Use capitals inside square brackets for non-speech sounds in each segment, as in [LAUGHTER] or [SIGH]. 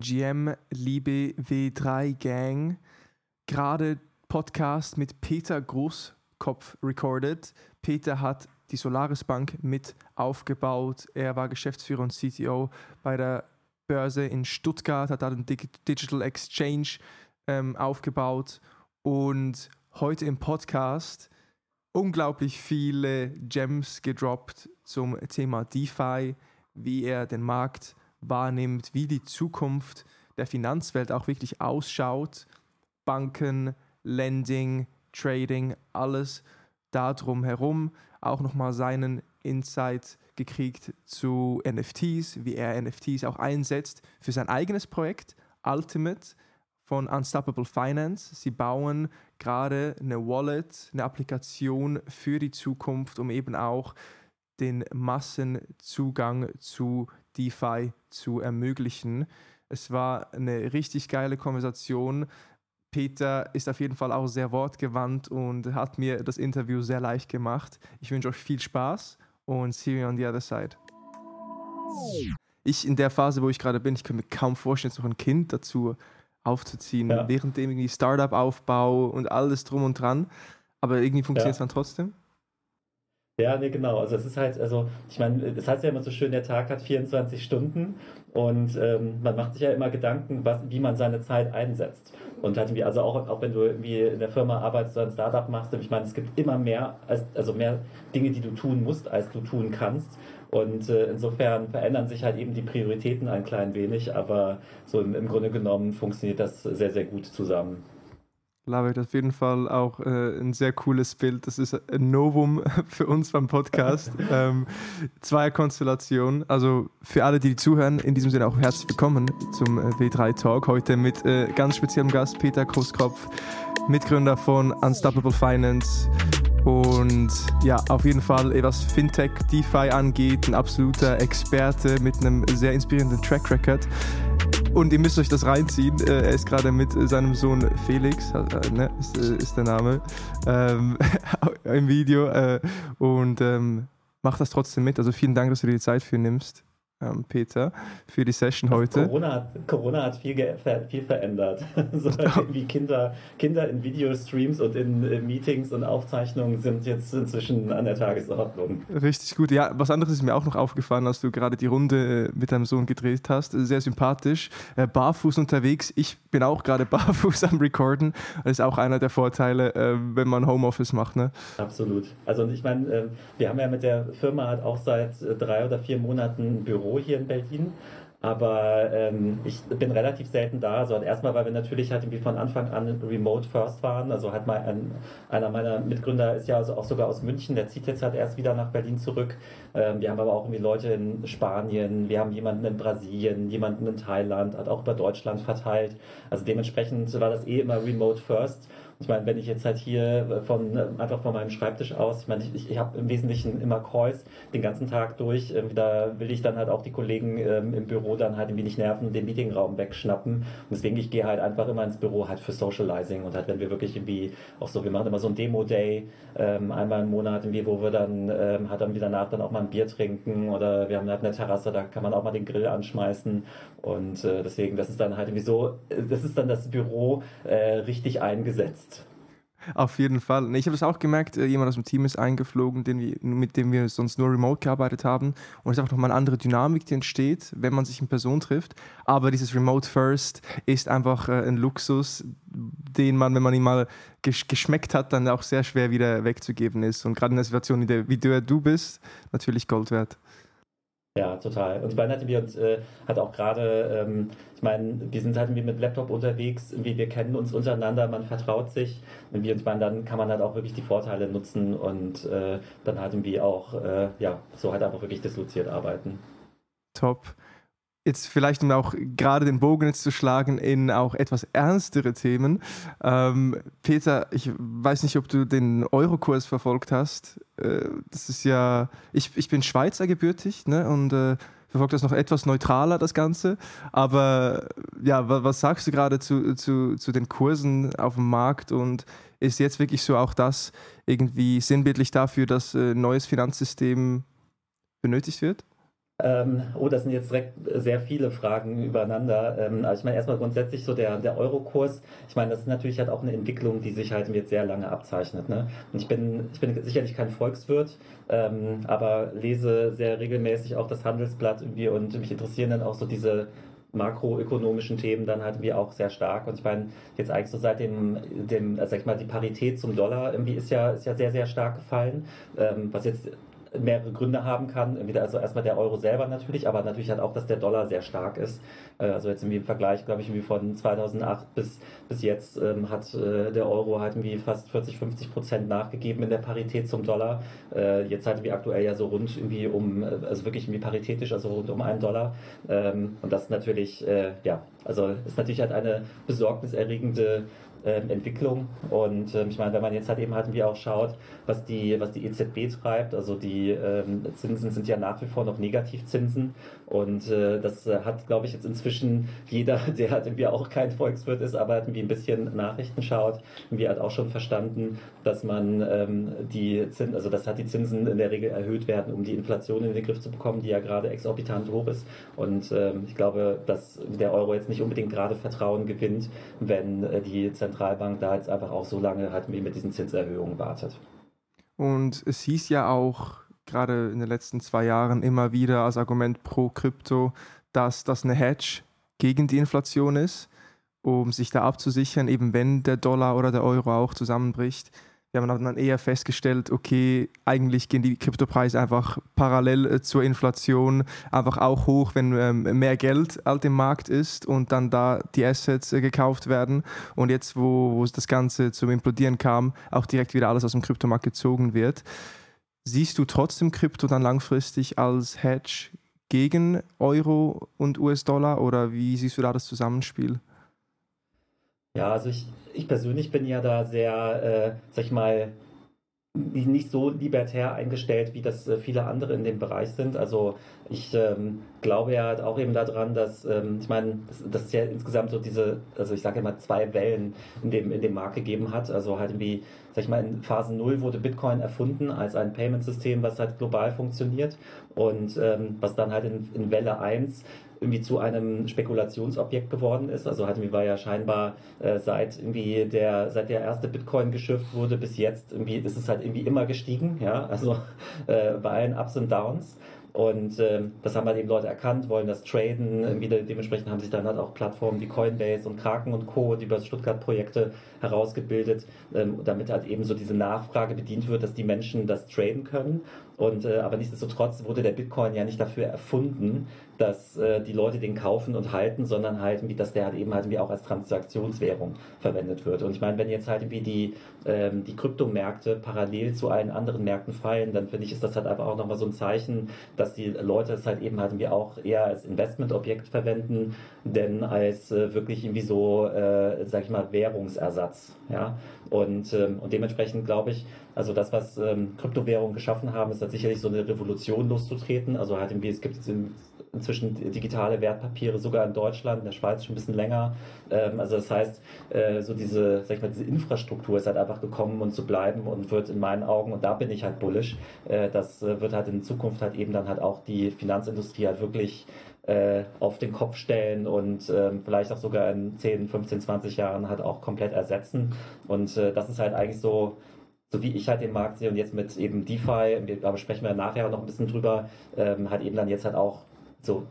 GM Liebe W3 Gang. Gerade Podcast mit Peter Großkopf recorded. Peter hat die Solaris Bank mit aufgebaut. Er war Geschäftsführer und CTO bei der Börse in Stuttgart, hat da den Digital Exchange ähm, aufgebaut und heute im Podcast unglaublich viele Gems gedroppt zum Thema DeFi, wie er den Markt wahrnimmt, wie die Zukunft der Finanzwelt auch wirklich ausschaut. Banken, Lending, Trading, alles darum herum. Auch nochmal seinen Insight gekriegt zu NFTs, wie er NFTs auch einsetzt für sein eigenes Projekt Ultimate von Unstoppable Finance. Sie bauen gerade eine Wallet, eine Applikation für die Zukunft, um eben auch den Massenzugang zu DeFi zu ermöglichen. Es war eine richtig geile Konversation. Peter ist auf jeden Fall auch sehr wortgewandt und hat mir das Interview sehr leicht gemacht. Ich wünsche euch viel Spaß und see you on the other side. Ich in der Phase, wo ich gerade bin, ich kann mir kaum vorstellen, noch ein Kind dazu aufzuziehen, ja. während dem irgendwie Startup-Aufbau und alles drum und dran. Aber irgendwie funktioniert es ja. dann trotzdem. Ja, nee, genau. Also es ist halt, also ich meine, es heißt ja immer so schön, der Tag hat 24 Stunden und ähm, man macht sich ja immer Gedanken, was, wie man seine Zeit einsetzt. Und halt irgendwie, also auch, auch wenn du irgendwie in der Firma arbeitest oder ein Startup machst, ich meine, es gibt immer mehr, als, also mehr Dinge, die du tun musst, als du tun kannst. Und äh, insofern verändern sich halt eben die Prioritäten ein klein wenig, aber so im, im Grunde genommen funktioniert das sehr, sehr gut zusammen. Love it, auf jeden Fall auch äh, ein sehr cooles Bild. Das ist ein Novum [LAUGHS] für uns beim Podcast. [LAUGHS] ähm, Konstellationen. Also für alle, die zuhören, in diesem Sinne auch herzlich willkommen zum äh, W3 Talk. Heute mit äh, ganz speziellem Gast Peter Großkopf, Mitgründer von Unstoppable Finance. Und ja, auf jeden Fall, eh, was Fintech, DeFi angeht, ein absoluter Experte mit einem sehr inspirierenden Track Record. Und ihr müsst euch das reinziehen. Äh, er ist gerade mit seinem Sohn Felix, äh, ne, ist, äh, der Name, ähm, [LAUGHS] im Video äh, und ähm, macht das trotzdem mit. Also vielen Dank, dass du dir die Zeit für nimmst Peter, für die Session also heute. Corona hat, Corona hat viel, viel verändert. [LAUGHS] so irgendwie Kinder, Kinder in Videostreams und in, in, Meetings und Aufzeichnungen sind jetzt inzwischen an der Tagesordnung. Richtig gut. Ja, was anderes ist mir auch noch aufgefallen, als du gerade die Runde äh, mit deinem Sohn gedreht hast. Sehr sympathisch. Äh, barfuß unterwegs. Ich bin auch gerade [LAUGHS] barfuß am Recorden. Das ist auch einer der Vorteile, äh, wenn man Homeoffice macht. Ne? Absolut. Also ich meine, wir haben ja mit der Firma halt auch seit drei oder vier Monaten ein Büro Büro hier in Berlin. Aber ähm, ich bin relativ selten da. Also erstmal, weil wir natürlich halt irgendwie von Anfang an remote first waren. Also hat mal ein, einer meiner Mitgründer ist ja also auch sogar aus München, der zieht jetzt halt erst wieder nach Berlin zurück. Ähm, wir haben aber auch irgendwie Leute in Spanien, wir haben jemanden in Brasilien, jemanden in Thailand, hat auch über Deutschland verteilt. Also dementsprechend war das eh immer remote first. Ich meine, wenn ich jetzt halt hier äh, von äh, einfach von meinem Schreibtisch aus, ich meine, ich, ich habe im Wesentlichen immer Calls den ganzen Tag durch. Ähm, da will ich dann halt auch die Kollegen ähm, im Büro dann halt irgendwie nicht nerven, den Meetingraum wegschnappen. Und deswegen, ich gehe halt einfach immer ins Büro halt für Socializing und halt, wenn wir wirklich irgendwie auch so, wir machen immer so ein Demo-Day ähm, einmal im Monat, irgendwie, wo wir dann halt dann wieder nach dann auch mal ein Bier trinken oder wir haben halt eine Terrasse, da kann man auch mal den Grill anschmeißen. Und äh, deswegen, das ist dann halt irgendwie so, das ist dann das Büro richtig eingesetzt. Auf jeden Fall. Ich habe es auch gemerkt, äh, jemand aus dem Team ist eingeflogen, wir, mit dem wir sonst nur remote gearbeitet haben. Und es ist einfach nochmal eine andere Dynamik, die entsteht, wenn man sich in Person trifft. Aber dieses Remote First ist einfach äh, ein Luxus, den man, wenn man ihn mal geschmeckt hat, dann auch sehr schwer wieder wegzugeben ist. Und gerade in der Situation, in der, wie du bist, natürlich Gold wert. Ja, total. Und ich meine, wir uns äh, hat auch gerade, ähm, ich meine, wir sind halt irgendwie mit Laptop unterwegs, irgendwie wir kennen uns untereinander, man vertraut sich. Und wir, dann kann man halt auch wirklich die Vorteile nutzen und äh, dann halt irgendwie auch, äh, ja, so halt einfach wirklich disloziert arbeiten. Top jetzt vielleicht um auch gerade den Bogen jetzt zu schlagen in auch etwas ernstere Themen. Ähm, Peter, ich weiß nicht, ob du den Eurokurs verfolgt hast. Äh, das ist ja, ich, ich bin Schweizer gebürtig ne, und äh, verfolge das noch etwas neutraler, das Ganze. Aber ja, was, sagst du gerade zu, zu, zu den Kursen auf dem Markt und ist jetzt wirklich so auch das irgendwie sinnbildlich dafür, dass ein äh, neues Finanzsystem benötigt wird? Ähm, oh, das sind jetzt direkt sehr viele Fragen übereinander. Ähm, also ich meine erstmal grundsätzlich so der, der Euro-Kurs. Ich meine, das ist natürlich halt auch eine Entwicklung, die sich halt jetzt sehr lange abzeichnet. Ne? Und ich bin, ich bin sicherlich kein Volkswirt, ähm, aber lese sehr regelmäßig auch das Handelsblatt irgendwie und mich interessieren dann auch so diese makroökonomischen Themen dann halt irgendwie auch sehr stark. Und ich meine, jetzt eigentlich so seit dem, dem sag ich mal, die Parität zum Dollar irgendwie ist ja, ist ja sehr, sehr stark gefallen, ähm, was jetzt mehrere Gründe haben kann. Also erstmal der Euro selber natürlich, aber natürlich halt auch, dass der Dollar sehr stark ist. Äh, also jetzt im Vergleich, glaube ich, irgendwie von 2008 bis, bis jetzt ähm, hat äh, der Euro halt irgendwie fast 40, 50 Prozent nachgegeben in der Parität zum Dollar. Äh, jetzt halt wie aktuell ja so rund irgendwie um, also wirklich irgendwie paritätisch, also rund um einen Dollar. Ähm, und das ist natürlich, ja, also ist natürlich halt eine besorgniserregende ähm, Entwicklung. Und ähm, ich meine, wenn man jetzt halt eben halt wie auch schaut, was die, was die EZB treibt, also die ähm, Zinsen sind ja nach wie vor noch Negativzinsen und äh, das äh, hat, glaube ich, jetzt inzwischen jeder, [LAUGHS] der halt irgendwie auch kein Volkswirt ist, aber halt irgendwie ein bisschen Nachrichten schaut, irgendwie hat auch schon verstanden, dass man ähm, die Zinsen, also dass halt die Zinsen in der Regel erhöht werden, um die Inflation in den Griff zu bekommen, die ja gerade exorbitant hoch ist. Und ähm, ich glaube, dass der Euro jetzt nicht unbedingt gerade Vertrauen gewinnt, wenn äh, die Zentralbank da jetzt einfach auch so lange halt mit diesen Zinserhöhungen wartet. Und es hieß ja auch gerade in den letzten zwei Jahren immer wieder als Argument pro Krypto, dass das eine Hedge gegen die Inflation ist, um sich da abzusichern, eben wenn der Dollar oder der Euro auch zusammenbricht. Wir haben dann eher festgestellt, okay, eigentlich gehen die Kryptopreise einfach parallel äh, zur Inflation einfach auch hoch, wenn ähm, mehr Geld auf dem Markt ist und dann da die Assets äh, gekauft werden. Und jetzt, wo, wo das Ganze zum Implodieren kam, auch direkt wieder alles aus dem Kryptomarkt gezogen wird. Siehst du trotzdem Krypto dann langfristig als Hedge gegen Euro und US-Dollar oder wie siehst du da das Zusammenspiel? Ja, also ich, ich persönlich bin ja da sehr, äh, sag ich mal, nicht so libertär eingestellt, wie das äh, viele andere in dem Bereich sind. Also ich ähm, glaube ja halt auch eben daran, dass, ähm, ich meine, dass, dass es ja insgesamt so diese, also ich sage immer zwei Wellen in dem, in dem Markt gegeben hat. Also halt irgendwie, sag ich mal, in Phase 0 wurde Bitcoin erfunden als ein Payment-System, was halt global funktioniert und ähm, was dann halt in, in Welle 1 irgendwie zu einem Spekulationsobjekt geworden ist. Also Hatemi war ja scheinbar äh, seit irgendwie der, seit der erste Bitcoin geschürft wurde bis jetzt irgendwie ist es halt irgendwie immer gestiegen, ja, also äh, bei allen Ups und Downs. Und ähm, das haben halt eben Leute erkannt, wollen das traden. Irgendwie dementsprechend haben sich dann halt auch Plattformen wie Coinbase und Kraken und Co., die über Stuttgart-Projekte herausgebildet, ähm, damit halt eben so diese Nachfrage bedient wird, dass die Menschen das traden können. Und äh, aber nichtsdestotrotz wurde der Bitcoin ja nicht dafür erfunden, dass äh, die Leute den kaufen und halten, sondern halt, wie, dass der halt eben halt wie auch als Transaktionswährung verwendet wird. Und ich meine, wenn jetzt halt irgendwie die, ähm, die Kryptomärkte parallel zu allen anderen Märkten fallen, dann finde ich, ist das halt einfach auch nochmal so ein Zeichen, dass die Leute es halt eben halt irgendwie auch eher als Investmentobjekt verwenden, denn als äh, wirklich irgendwie so, äh, sag ich mal, Währungsersatz. Ja? Und, ähm, und dementsprechend glaube ich, also das, was ähm, Kryptowährungen geschaffen haben, ist halt sicherlich so eine Revolution loszutreten. Also halt irgendwie, es gibt inzwischen digitale Wertpapiere sogar in Deutschland, in der Schweiz schon ein bisschen länger. Ähm, also das heißt, äh, so diese, sag ich mal, diese Infrastruktur ist halt einfach gekommen und zu bleiben und wird in meinen Augen, und da bin ich halt bullish, äh, das äh, wird halt in Zukunft halt eben dann halt auch die Finanzindustrie halt wirklich äh, auf den Kopf stellen und äh, vielleicht auch sogar in 10, 15, 20 Jahren halt auch komplett ersetzen. Und äh, das ist halt eigentlich so, so wie ich halt den Markt sehe und jetzt mit eben DeFi, aber sprechen wir nachher noch ein bisschen drüber, ähm, halt eben dann jetzt halt auch so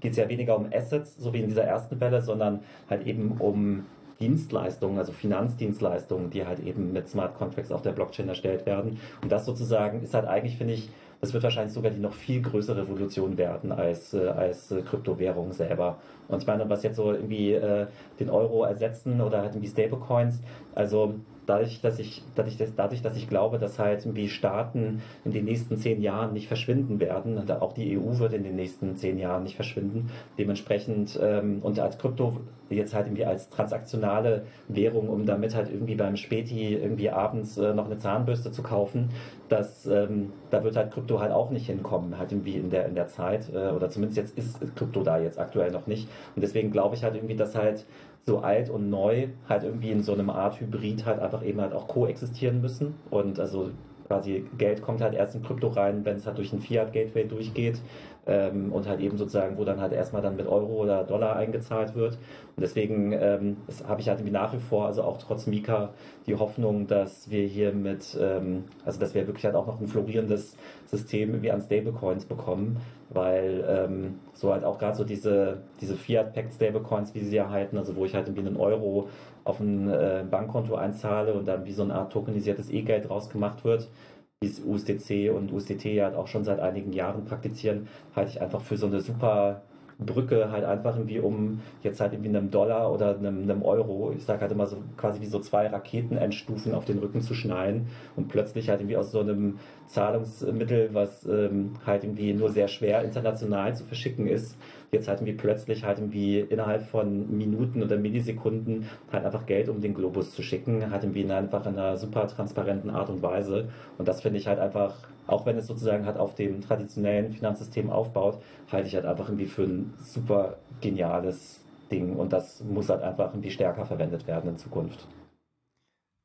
geht es ja weniger um Assets, so wie in dieser ersten Welle, sondern halt eben um Dienstleistungen, also Finanzdienstleistungen, die halt eben mit Smart Contracts auf der Blockchain erstellt werden. Und das sozusagen ist halt eigentlich, finde ich, das wird wahrscheinlich sogar die noch viel größere Revolution werden als, äh, als äh, Kryptowährung selber. Und ich meine, was jetzt so irgendwie äh, den Euro ersetzen oder halt irgendwie Stablecoins, also dadurch, dass ich, dadurch, dadurch, dass ich glaube, dass halt irgendwie Staaten in den nächsten zehn Jahren nicht verschwinden werden, und auch die EU wird in den nächsten zehn Jahren nicht verschwinden, dementsprechend ähm, und als Krypto jetzt halt irgendwie als transaktionale Währung, um damit halt irgendwie beim Späti irgendwie abends äh, noch eine Zahnbürste zu kaufen, dass ähm, da wird halt Krypto halt auch nicht hinkommen, halt irgendwie in der in der Zeit äh, oder zumindest jetzt ist Krypto da jetzt aktuell noch nicht. Und deswegen glaube ich halt irgendwie, dass halt so alt und neu halt irgendwie in so einem Art Hybrid halt einfach eben halt auch koexistieren müssen. Und also quasi Geld kommt halt erst in Krypto rein, wenn es halt durch ein Fiat-Gateway durchgeht. Ähm, und halt eben sozusagen, wo dann halt erstmal dann mit Euro oder Dollar eingezahlt wird. Und deswegen ähm, habe ich halt irgendwie nach wie vor, also auch trotz Mika, die Hoffnung, dass wir hier mit, ähm, also dass wir wirklich halt auch noch ein florierendes System wie an Stablecoins bekommen, weil ähm, so halt auch gerade so diese, diese Fiat-Packed Stablecoins, wie sie erhalten, also wo ich halt irgendwie einen Euro auf ein äh, Bankkonto einzahle und dann wie so eine Art tokenisiertes E-Geld draus gemacht wird, wie es USDC und USDT ja halt auch schon seit einigen Jahren praktizieren, halte ich einfach für so eine super Brücke halt einfach irgendwie um jetzt halt irgendwie einem Dollar oder einem, einem Euro, ich sage halt immer so quasi wie so zwei Raketenendstufen auf den Rücken zu schnallen und plötzlich halt irgendwie aus so einem Zahlungsmittel, was ähm, halt irgendwie nur sehr schwer international zu verschicken ist, jetzt halt irgendwie plötzlich halt irgendwie innerhalb von Minuten oder Millisekunden halt einfach Geld um den Globus zu schicken, halt irgendwie in einfach in einer super transparenten Art und Weise. Und das finde ich halt einfach, auch wenn es sozusagen halt auf dem traditionellen Finanzsystem aufbaut, halte ich halt einfach irgendwie für ein super geniales Ding und das muss halt einfach irgendwie stärker verwendet werden in Zukunft.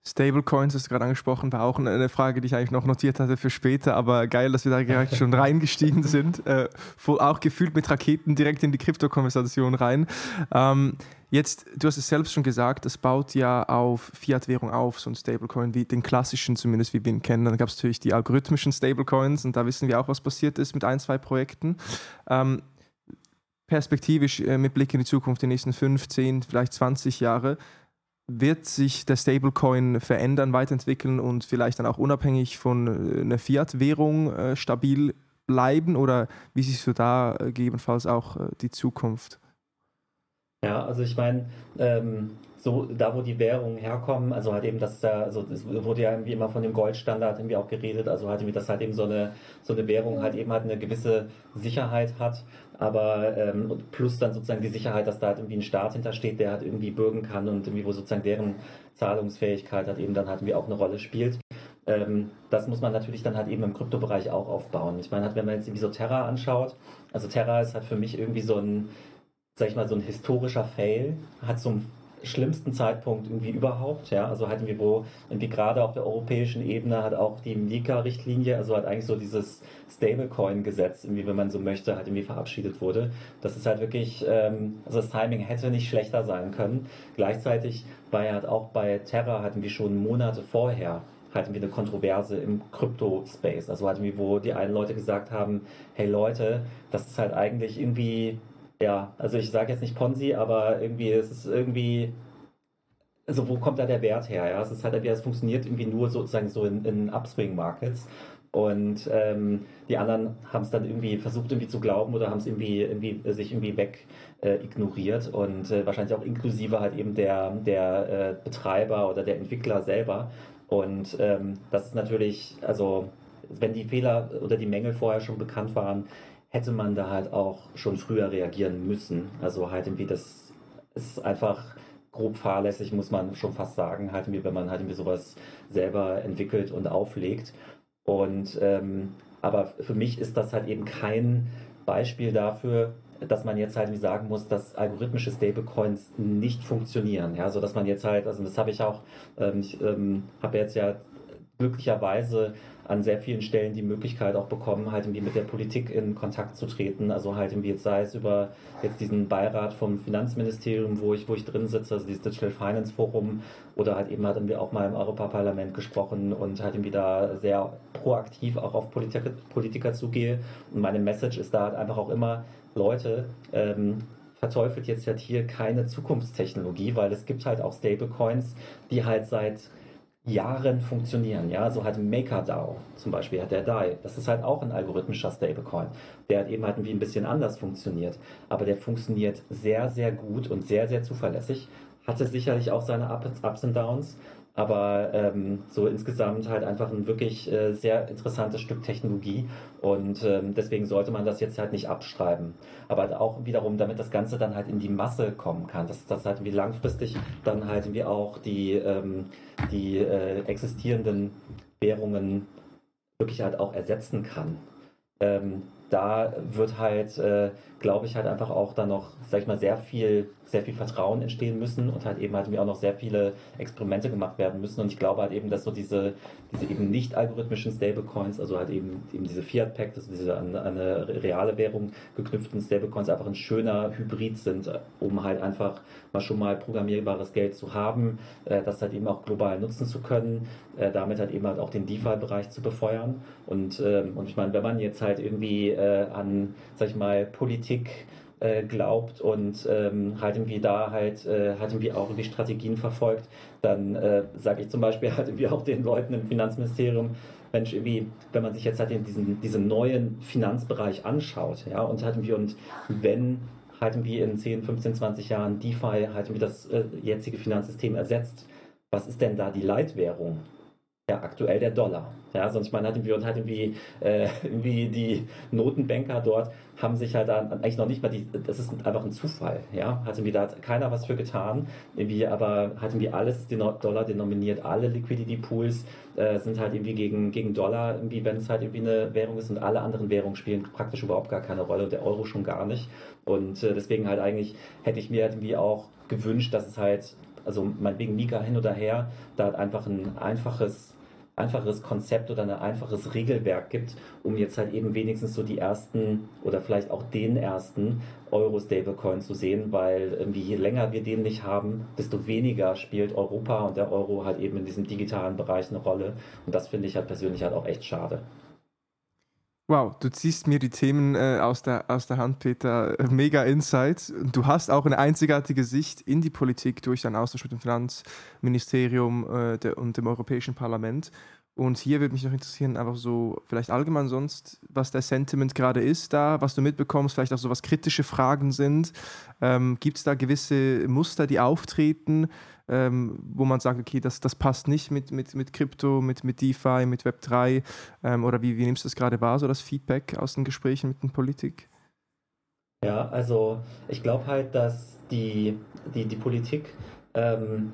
Stablecoins, hast du gerade angesprochen, war auch eine Frage, die ich eigentlich noch notiert hatte für später, aber geil, dass wir da direkt schon reingestiegen sind. Äh, auch gefühlt mit Raketen direkt in die Krypto-Konversation rein. Ähm, jetzt, du hast es selbst schon gesagt, das baut ja auf Fiat-Währung auf, so ein Stablecoin, wie den klassischen zumindest, wie wir ihn kennen. Dann gab es natürlich die algorithmischen Stablecoins und da wissen wir auch, was passiert ist mit ein, zwei Projekten. Ähm, perspektivisch äh, mit Blick in die Zukunft, die nächsten 15, vielleicht 20 Jahre, wird sich der Stablecoin verändern, weiterentwickeln und vielleicht dann auch unabhängig von äh, einer Fiat-Währung äh, stabil bleiben? Oder wie siehst du da äh, gegebenenfalls auch die Zukunft? Ja, also ich meine, ähm, so da wo die Währungen herkommen, also halt eben, dass da, also es wurde ja irgendwie immer von dem Goldstandard irgendwie auch geredet, also halt irgendwie, dass halt eben so eine so eine Währung halt eben halt eine gewisse Sicherheit hat, aber ähm, plus dann sozusagen die Sicherheit, dass da halt irgendwie ein Staat hintersteht, der halt irgendwie bürgen kann und irgendwie wo sozusagen deren Zahlungsfähigkeit halt eben dann halt irgendwie auch eine Rolle spielt. Ähm, das muss man natürlich dann halt eben im Kryptobereich auch aufbauen. Ich meine, halt, wenn man jetzt irgendwie so Terra anschaut, also Terra ist halt für mich irgendwie so ein, sag ich mal, so ein historischer Fail, hat so ein schlimmsten Zeitpunkt irgendwie überhaupt, ja, also halt irgendwie wo, irgendwie gerade auf der europäischen Ebene hat auch die Mika-Richtlinie, also hat eigentlich so dieses Stablecoin-Gesetz, irgendwie, wenn man so möchte, halt irgendwie verabschiedet wurde. Das ist halt wirklich, ähm, also das Timing hätte nicht schlechter sein können. Gleichzeitig war ja halt auch bei Terra hatten wir schon Monate vorher hatten wir eine Kontroverse im Krypto-Space. Also hatten wir, wo die einen Leute gesagt haben, hey Leute, das ist halt eigentlich irgendwie ja, also ich sage jetzt nicht Ponzi, aber irgendwie es ist irgendwie, also wo kommt da der Wert her? Ja, es ist halt, es funktioniert irgendwie nur sozusagen so in, in Upswing-Markets. Und ähm, die anderen haben es dann irgendwie versucht irgendwie zu glauben oder haben es irgendwie, irgendwie sich irgendwie weg äh, ignoriert und äh, wahrscheinlich auch inklusive halt eben der, der äh, Betreiber oder der Entwickler selber. Und ähm, das ist natürlich, also wenn die Fehler oder die Mängel vorher schon bekannt waren, hätte man da halt auch schon früher reagieren müssen. Also halt irgendwie das ist einfach grob fahrlässig, muss man schon fast sagen, halt irgendwie, wenn man halt irgendwie sowas selber entwickelt und auflegt. Und ähm, aber für mich ist das halt eben kein Beispiel dafür, dass man jetzt halt sagen muss, dass algorithmische Stablecoins nicht funktionieren. Ja, so dass man jetzt halt, also das habe ich auch, ähm, ich ähm, habe jetzt ja glücklicherweise an sehr vielen Stellen die Möglichkeit auch bekommen, halt irgendwie mit der Politik in Kontakt zu treten. Also halt irgendwie jetzt sei es über jetzt diesen Beirat vom Finanzministerium, wo ich, wo ich drin sitze, also dieses Digital Finance Forum, oder halt eben hatten wir auch mal im Europaparlament gesprochen und halt irgendwie da sehr proaktiv auch auf Politiker, Politiker zugehe. Und meine Message ist da halt einfach auch immer, Leute, ähm, verteufelt jetzt halt hier keine Zukunftstechnologie, weil es gibt halt auch Stablecoins, die halt seit Jahren funktionieren. Ja, so halt MakerDAO zum Beispiel hat der DAI. Das ist halt auch ein algorithmischer Stablecoin. Der hat eben halt irgendwie ein bisschen anders funktioniert. Aber der funktioniert sehr, sehr gut und sehr, sehr zuverlässig. Hatte sicherlich auch seine Ups und Downs. Aber ähm, so insgesamt halt einfach ein wirklich äh, sehr interessantes Stück Technologie und ähm, deswegen sollte man das jetzt halt nicht abschreiben. Aber auch wiederum, damit das Ganze dann halt in die Masse kommen kann, dass das halt wie langfristig dann halt wie auch die, ähm, die äh, existierenden Währungen wirklich halt auch ersetzen kann. Ähm, da wird halt, äh, glaube ich, halt einfach auch dann noch, sag ich mal, sehr viel, sehr viel Vertrauen entstehen müssen und halt eben halt auch noch sehr viele Experimente gemacht werden müssen. Und ich glaube halt eben, dass so diese, diese eben nicht algorithmischen Stablecoins, also halt eben, eben diese Fiat-Pact, also diese an, an eine reale Währung geknüpften Stablecoins einfach ein schöner Hybrid sind, um halt einfach mal schon mal programmierbares Geld zu haben, äh, das halt eben auch global nutzen zu können, äh, damit halt eben halt auch den DeFi-Bereich zu befeuern. Und, ähm, und ich meine, wenn man jetzt halt irgendwie äh, an, sag ich mal, Politik äh, glaubt und ähm, halt irgendwie da halt, äh, halt irgendwie auch irgendwie Strategien verfolgt, dann äh, sage ich zum Beispiel [LAUGHS] halt irgendwie auch den Leuten im Finanzministerium, Mensch, irgendwie, wenn man sich jetzt halt in diesen, diesen neuen Finanzbereich anschaut, ja, und halt irgendwie, und wenn halt irgendwie in 10, 15, 20 Jahren DeFi halt irgendwie das äh, jetzige Finanzsystem ersetzt, was ist denn da die Leitwährung? Ja, aktuell der Dollar. Ja, sonst meine, hat irgendwie, und hat irgendwie, äh, irgendwie die Notenbanker dort haben sich halt dann eigentlich noch nicht mal die, das ist einfach ein Zufall, ja, hat irgendwie da hat keiner was für getan, irgendwie, aber hat irgendwie alles den Dollar denominiert, alle Liquidity Pools äh, sind halt irgendwie gegen, gegen Dollar, irgendwie, wenn es halt irgendwie eine Währung ist. Und alle anderen Währungen spielen praktisch überhaupt gar keine Rolle. Und der Euro schon gar nicht. Und äh, deswegen halt eigentlich hätte ich mir halt irgendwie auch gewünscht, dass es halt also meinetwegen Mika hin oder her, da einfach ein einfaches einfaches Konzept oder ein einfaches Regelwerk gibt, um jetzt halt eben wenigstens so die ersten oder vielleicht auch den ersten Euro-Stablecoin zu sehen, weil irgendwie je länger wir den nicht haben, desto weniger spielt Europa und der Euro halt eben in diesem digitalen Bereich eine Rolle. Und das finde ich halt persönlich halt auch echt schade. Wow, du ziehst mir die Themen äh, aus, der, aus der Hand, Peter. Mega Insight. Du hast auch eine einzigartige Sicht in die Politik durch deinen Austausch mit dem Finanzministerium äh, der, und dem Europäischen Parlament. Und hier würde mich noch interessieren, einfach so vielleicht allgemein sonst, was der Sentiment gerade ist da, was du mitbekommst, vielleicht auch so was kritische Fragen sind. Ähm, Gibt es da gewisse Muster, die auftreten? Ähm, wo man sagt, okay, das, das passt nicht mit, mit, mit Krypto, mit, mit DeFi, mit Web3? Ähm, oder wie, wie nimmst du das gerade wahr, so das Feedback aus den Gesprächen mit der Politik? Ja, also ich glaube halt, dass die, die, die Politik ähm,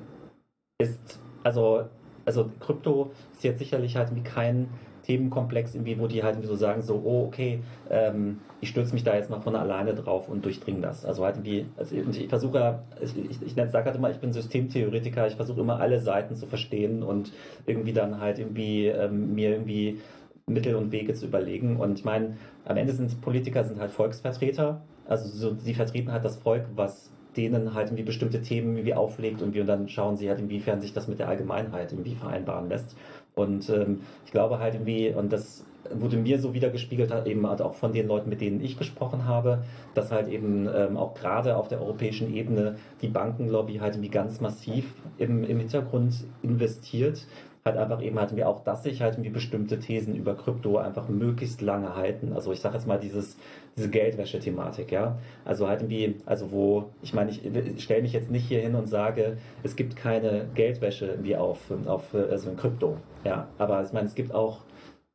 ist, also, also Krypto ist jetzt sicherlich halt wie kein Themenkomplex, irgendwie, wo die halt so sagen, so, oh, okay, ähm, ich stürze mich da jetzt mal von alleine drauf und durchdringe das. Also halt irgendwie, also ich versuche, ich, ich, ich sage halt immer, ich bin Systemtheoretiker, ich versuche immer alle Seiten zu verstehen und irgendwie dann halt irgendwie ähm, mir irgendwie Mittel und Wege zu überlegen. Und ich meine, am Ende sind Politiker sind halt Volksvertreter. Also so, sie vertreten halt das Volk, was denen halt irgendwie bestimmte Themen irgendwie auflegt und wir dann schauen sie halt, inwiefern sich das mit der Allgemeinheit irgendwie vereinbaren lässt. Und ähm, ich glaube halt irgendwie, und das wurde mir so wieder gespiegelt, hat eben halt auch von den Leuten, mit denen ich gesprochen habe, dass halt eben ähm, auch gerade auf der europäischen Ebene die Bankenlobby halt irgendwie ganz massiv im, im Hintergrund investiert halt einfach eben halt mir auch, dass sich halt irgendwie bestimmte Thesen über Krypto einfach möglichst lange halten. Also ich sage jetzt mal dieses, diese Geldwäsche-Thematik, ja. Also halt irgendwie, also wo, ich meine, ich, ich stelle mich jetzt nicht hier hin und sage, es gibt keine Geldwäsche irgendwie auf, auf also in Krypto, ja. Aber ich meine, es gibt auch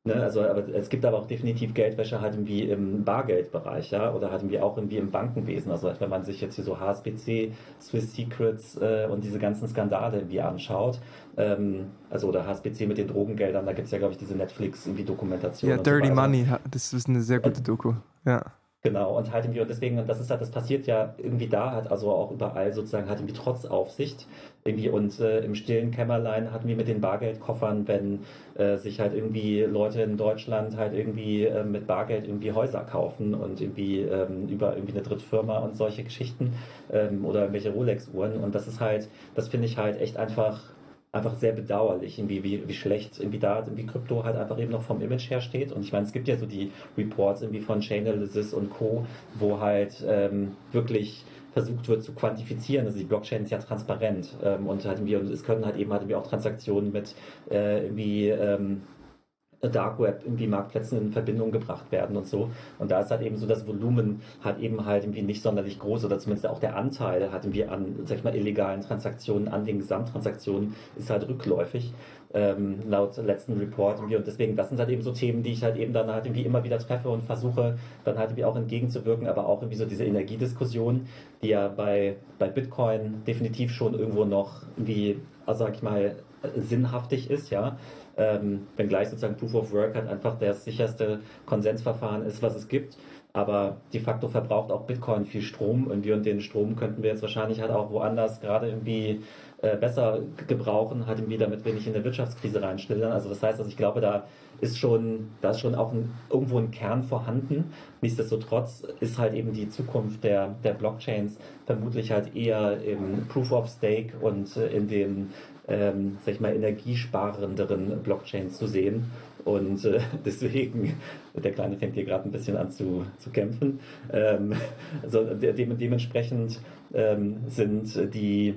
Ne, also, aber es gibt aber auch definitiv Geldwäsche halt irgendwie im Bargeldbereich, ja, oder halt irgendwie auch irgendwie im Bankenwesen. Also wenn man sich jetzt hier so HSBC, Swiss Secrets äh, und diese ganzen Skandale irgendwie anschaut, ähm, also oder HSBC mit den Drogengeldern, da gibt es ja, glaube ich, diese Netflix irgendwie Dokumentation. Ja, Dirty so Money, das ist eine sehr gute Doku, ja. Genau, und halt irgendwie, und deswegen, und das ist halt, das passiert ja irgendwie da, hat also auch überall sozusagen, halt irgendwie trotz Aufsicht, irgendwie, und äh, im stillen Kämmerlein hatten wir mit den Bargeldkoffern, wenn äh, sich halt irgendwie Leute in Deutschland halt irgendwie äh, mit Bargeld irgendwie Häuser kaufen und irgendwie ähm, über irgendwie eine Drittfirma und solche Geschichten ähm, oder irgendwelche Rolex-Uhren. Und das ist halt, das finde ich halt echt einfach einfach sehr bedauerlich, irgendwie, wie, wie schlecht irgendwie da irgendwie Krypto halt einfach eben noch vom Image her steht. Und ich meine, es gibt ja so die Reports irgendwie von Chainalysis und Co., wo halt ähm, wirklich versucht wird zu quantifizieren. Also die Blockchain ist ja transparent ähm, und halt irgendwie, und es können halt eben halt irgendwie auch Transaktionen mit äh, irgendwie ähm, Dark Web irgendwie Marktplätzen in Verbindung gebracht werden und so. Und da ist halt eben so, das Volumen hat eben halt irgendwie nicht sonderlich groß oder zumindest auch der Anteil hat irgendwie an, sag ich mal, illegalen Transaktionen, an den Gesamttransaktionen ist halt rückläufig. Ähm, laut letzten Report irgendwie. und deswegen, das sind halt eben so Themen, die ich halt eben dann halt irgendwie immer wieder treffe und versuche dann halt irgendwie auch entgegenzuwirken, aber auch irgendwie so diese Energiediskussion, die ja bei, bei Bitcoin definitiv schon irgendwo noch irgendwie, also sag ich mal, sinnhaftig ist, ja. Ähm, wenngleich sozusagen Proof of Work halt einfach das sicherste Konsensverfahren ist, was es gibt. Aber de facto verbraucht auch Bitcoin viel Strom irgendwie und den Strom könnten wir jetzt wahrscheinlich halt auch woanders gerade irgendwie äh, besser gebrauchen, halt irgendwie, damit wir nicht in eine Wirtschaftskrise reinschlittern. Also das heißt, also ich glaube, da ist schon, da ist schon auch ein, irgendwo ein Kern vorhanden. Nichtsdestotrotz ist halt eben die Zukunft der, der Blockchains vermutlich halt eher im Proof of Stake und äh, in den, ähm, sag ich mal, energiesparenderen Blockchains zu sehen. Und äh, [LAUGHS] deswegen, der Kleine fängt hier gerade ein bisschen an zu, zu kämpfen. Ähm, also de dementsprechend ähm, sind die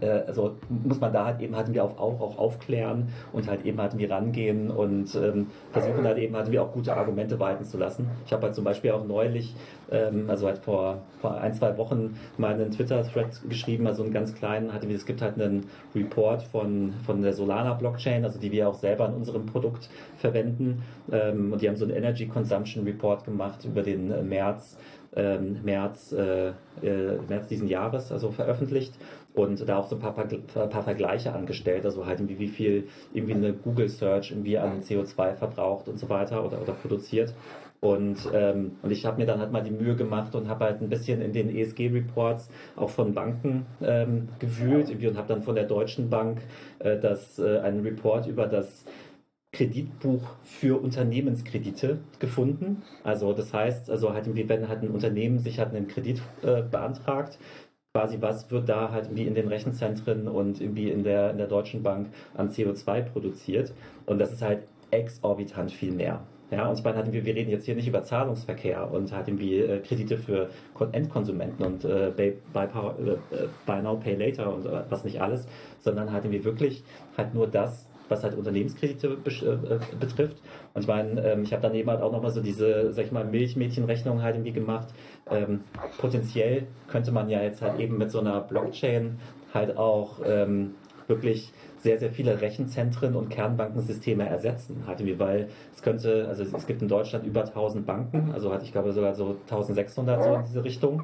also muss man da halt eben halt wir auch, auch aufklären und halt eben halt wir rangehen und ähm, versuchen halt eben halt wir auch gute Argumente walten zu lassen. Ich habe halt zum Beispiel auch neulich, ähm, also halt vor, vor ein, zwei Wochen mal einen Twitter-Thread geschrieben, also einen ganz kleinen, hatte es gibt halt einen Report von, von der Solana Blockchain, also die wir auch selber in unserem Produkt verwenden. Ähm, und die haben so einen Energy Consumption Report gemacht über den äh, März ähm, März, äh, äh, März diesen Jahres, also veröffentlicht und da auch so ein paar, paar, paar Vergleiche angestellt, also halt irgendwie wie viel irgendwie eine Google Search irgendwie an CO2 verbraucht und so weiter oder, oder produziert. Und, ähm, und ich habe mir dann halt mal die Mühe gemacht und habe halt ein bisschen in den ESG-Reports auch von Banken ähm, gewühlt und habe dann von der Deutschen Bank äh, das, äh, einen Report über das Kreditbuch für Unternehmenskredite gefunden. Also das heißt, also halt irgendwie, wenn halt ein Unternehmen sich halt einen Kredit äh, beantragt, quasi was wird da halt irgendwie in den Rechenzentren und irgendwie in der, in der Deutschen Bank an CO2 produziert. Und das ist halt exorbitant viel mehr. Ja, und ich meine, halt wir, reden jetzt hier nicht über Zahlungsverkehr und halt irgendwie äh, Kredite für Endkonsumenten und äh, Buy, Buy, äh, Buy Now, Pay Later und äh, was nicht alles, sondern halt irgendwie wirklich halt nur das, was halt Unternehmenskredite äh, betrifft. Und ich meine, ähm, ich habe daneben halt auch nochmal so diese, sag ich mal, Milchmädchenrechnung halt irgendwie gemacht. Ähm, potenziell könnte man ja jetzt halt eben mit so einer Blockchain halt auch ähm, wirklich sehr, sehr viele Rechenzentren und Kernbankensysteme ersetzen. Halt weil es könnte, also es gibt in Deutschland über 1000 Banken, also hatte ich glaube sogar so 1600 so in diese Richtung.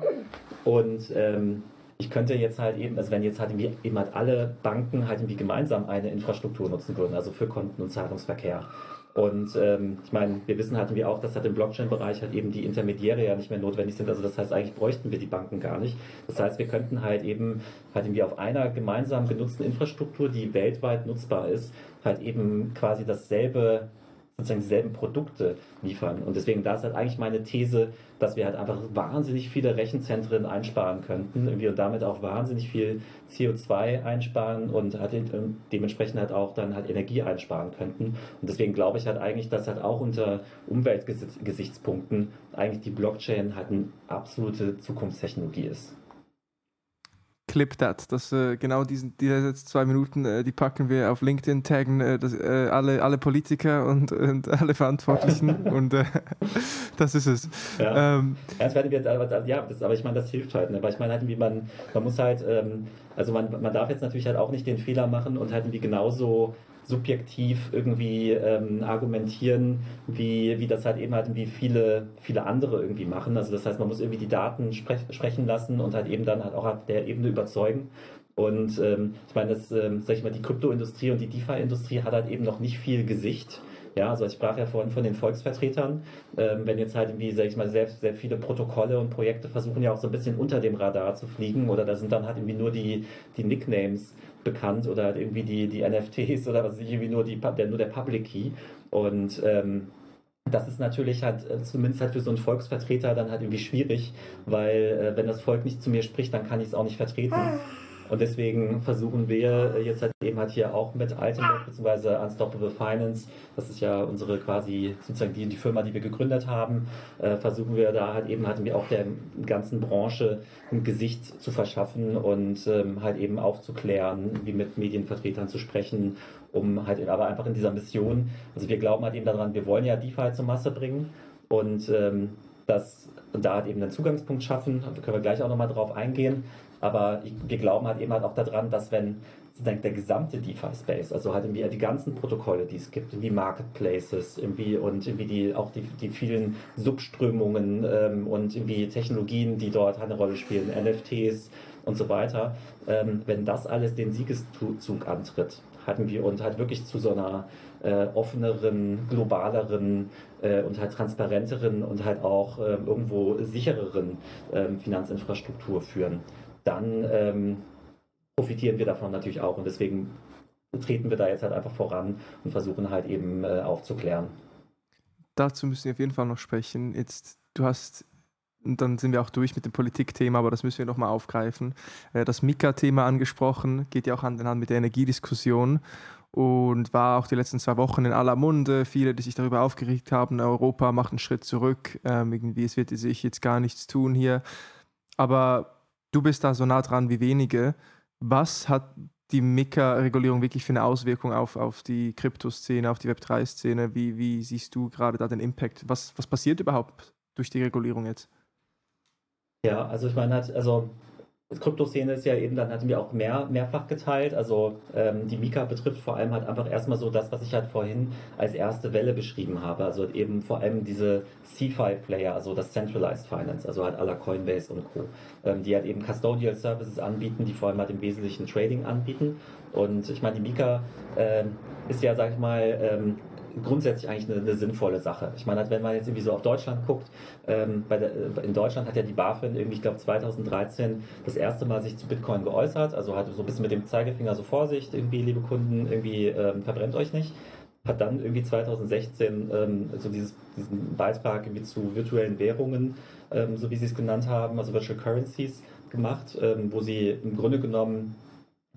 Und ähm, ich könnte jetzt halt eben, also wenn jetzt halt irgendwie, eben halt alle Banken halt irgendwie gemeinsam eine Infrastruktur nutzen würden, also für Konten und Zahlungsverkehr. Und ähm, ich meine, wir wissen halt irgendwie auch, dass halt im Blockchain-Bereich halt eben die Intermediäre ja nicht mehr notwendig sind. Also das heißt, eigentlich bräuchten wir die Banken gar nicht. Das heißt, wir könnten halt eben halt irgendwie auf einer gemeinsam genutzten Infrastruktur, die weltweit nutzbar ist, halt eben quasi dasselbe sozusagen dieselben Produkte liefern. Und deswegen, da ist halt eigentlich meine These, dass wir halt einfach wahnsinnig viele Rechenzentren einsparen könnten irgendwie und damit auch wahnsinnig viel CO2 einsparen und halt dementsprechend halt auch dann halt Energie einsparen könnten. Und deswegen glaube ich halt eigentlich, dass halt auch unter Umweltgesichtspunkten eigentlich die Blockchain halt eine absolute Zukunftstechnologie ist. Clip That. Das, äh, genau diesen, diese zwei Minuten, äh, die packen wir auf LinkedIn, taggen äh, das, äh, alle, alle Politiker und, und [LAUGHS] alle Verantwortlichen [LAUGHS] und äh, das ist es. Ja, ähm, ja das werden wir, ja das, aber ich meine, das hilft halt, ne? weil ich meine halt, wie man, man muss halt, ähm, also man, man darf jetzt natürlich halt auch nicht den Fehler machen und halt wie genauso subjektiv irgendwie ähm, argumentieren, wie, wie das halt eben halt wie viele, viele andere irgendwie machen. Also das heißt, man muss irgendwie die Daten sprech, sprechen lassen und halt eben dann halt auch auf der Ebene überzeugen. Und ähm, ich meine, das, ähm, sag ich mal, die Kryptoindustrie und die DeFi-Industrie hat halt eben noch nicht viel Gesicht. Ja, also ich sprach ja vorhin von den Volksvertretern. Ähm, wenn jetzt halt irgendwie, sag ich mal, sehr, sehr viele Protokolle und Projekte versuchen ja auch so ein bisschen unter dem Radar zu fliegen oder da sind dann halt irgendwie nur die, die Nicknames bekannt oder halt irgendwie die, die NFTs oder was ich, irgendwie nur, die, der, nur der Public Key. Und ähm, das ist natürlich halt, äh, zumindest halt für so einen Volksvertreter dann halt irgendwie schwierig, weil äh, wenn das Volk nicht zu mir spricht, dann kann ich es auch nicht vertreten. Und deswegen versuchen wir jetzt halt eben halt hier auch mit Ultimate bzw. Unstoppable Finance, das ist ja unsere quasi sozusagen die, die Firma, die wir gegründet haben, äh, versuchen wir da halt eben halt auch der ganzen Branche ein Gesicht zu verschaffen und ähm, halt eben aufzuklären, wie mit Medienvertretern zu sprechen, um halt aber einfach in dieser Mission, also wir glauben halt eben daran, wir wollen ja DeFi zur Masse bringen und ähm, das da halt eben einen Zugangspunkt schaffen, da können wir gleich auch nochmal drauf eingehen, aber wir glauben halt eben halt auch daran, dass wenn sozusagen der gesamte DeFi-Space, also halt irgendwie die ganzen Protokolle, die es gibt, wie Marketplaces irgendwie und irgendwie die, auch die, die vielen Subströmungen ähm, und irgendwie Technologien, die dort eine Rolle spielen, NFTs und so weiter, ähm, wenn das alles den Siegeszug antritt, hatten wir und halt wirklich zu so einer äh, offeneren, globaleren äh, und halt transparenteren und halt auch äh, irgendwo sichereren ähm, Finanzinfrastruktur führen, dann ähm, profitieren wir davon natürlich auch und deswegen treten wir da jetzt halt einfach voran und versuchen halt eben äh, aufzuklären. Dazu müssen wir auf jeden Fall noch sprechen. Jetzt, du hast und dann sind wir auch durch mit dem Politikthema, aber das müssen wir nochmal aufgreifen. Das Mika-Thema angesprochen, geht ja auch Hand in Hand mit der Energiediskussion und war auch die letzten zwei Wochen in aller Munde. Viele, die sich darüber aufgeregt haben, Europa macht einen Schritt zurück, ähm, irgendwie, es wird sich jetzt gar nichts tun hier. Aber du bist da so nah dran wie wenige. Was hat die Mika-Regulierung wirklich für eine Auswirkung auf, auf die Kryptoszene, auf die Web3-Szene? Wie, wie siehst du gerade da den Impact? Was, was passiert überhaupt durch die Regulierung jetzt? Ja, also ich meine, also Kryptoszene ist ja eben, dann hatten wir auch mehr, mehrfach geteilt. Also ähm, die Mika betrifft vor allem halt einfach erstmal so das, was ich halt vorhin als erste Welle beschrieben habe. Also eben vor allem diese CFI-Player, also das Centralized Finance, also halt aller Coinbase und Co., ähm, die halt eben Custodial Services anbieten, die vor allem halt im Wesentlichen Trading anbieten. Und ich meine, die Mika äh, ist ja, sag ich mal, ähm, grundsätzlich eigentlich eine, eine, sinnvolle Sache. Ich meine, wenn man jetzt irgendwie so auf Deutschland guckt, ähm, der, äh, in Deutschland hat ja die BaFin irgendwie, ich glaube 2013 das erste Mal sich zu Bitcoin geäußert, also hat so ein bisschen mit dem Zeigefinger so Vorsicht, irgendwie, liebe Kunden, irgendwie ähm, verbrennt euch nicht. Hat dann irgendwie 2016 ähm, so dieses, diesen Beitrag irgendwie zu virtuellen Währungen, ähm, so wie sie es genannt haben, also Virtual Currencies gemacht, ähm, wo sie im Grunde genommen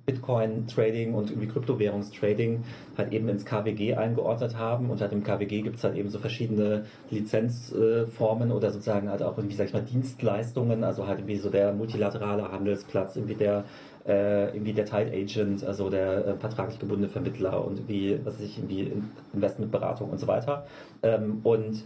Bitcoin-Trading und irgendwie Kryptowährungstrading halt eben ins KWG eingeordnet haben. Und halt im KWG gibt es halt eben so verschiedene Lizenzformen oder sozusagen halt auch irgendwie, sag ich mal, Dienstleistungen, also halt irgendwie so der multilaterale Handelsplatz, irgendwie der äh, irgendwie der Title Agent, also der äh, vertraglich gebundene Vermittler und wie, was weiß ich, irgendwie Investmentberatung und so weiter. Ähm, und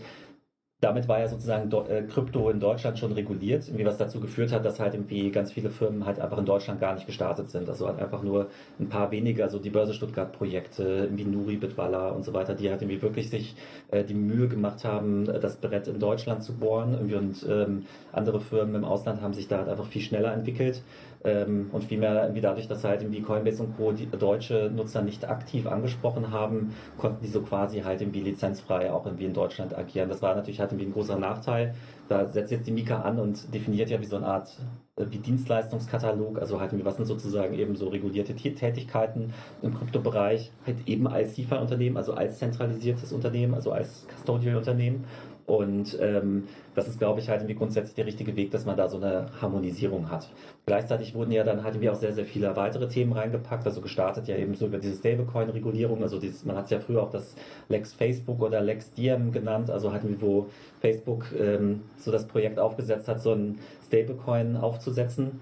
damit war ja sozusagen äh, Krypto in Deutschland schon reguliert, irgendwie was dazu geführt hat, dass halt irgendwie ganz viele Firmen halt einfach in Deutschland gar nicht gestartet sind. Also halt einfach nur ein paar weniger, also die Börse Stuttgart Projekte, irgendwie Nuri, Bitwala und so weiter, die halt irgendwie wirklich sich äh, die Mühe gemacht haben, das Brett in Deutschland zu bohren. Irgendwie und ähm, andere Firmen im Ausland haben sich da halt einfach viel schneller entwickelt. Ähm, und vielmehr irgendwie dadurch, dass halt irgendwie Coinbase und Co. die deutsche Nutzer nicht aktiv angesprochen haben, konnten die so quasi halt irgendwie lizenzfrei auch irgendwie in Deutschland agieren. Das war natürlich halt irgendwie ein großer Nachteil. Da setzt jetzt die Mika an und definiert ja wie so eine Art äh, wie Dienstleistungskatalog, also halt was sind sozusagen eben so regulierte Tätigkeiten im Kryptobereich, halt eben als CIFA-Unternehmen, also als zentralisiertes Unternehmen, also als Custodial-Unternehmen und ähm, das ist, glaube ich, halt irgendwie grundsätzlich der richtige Weg, dass man da so eine Harmonisierung hat. Gleichzeitig wurden ja dann halt wir auch sehr, sehr viele weitere Themen reingepackt, also gestartet ja eben so über diese Stablecoin-Regulierung, also dieses, man hat es ja früher auch das Lex Facebook oder Lex Diem genannt, also halt wo Facebook ähm, so das Projekt aufgesetzt hat, so ein Stablecoin aufzusetzen,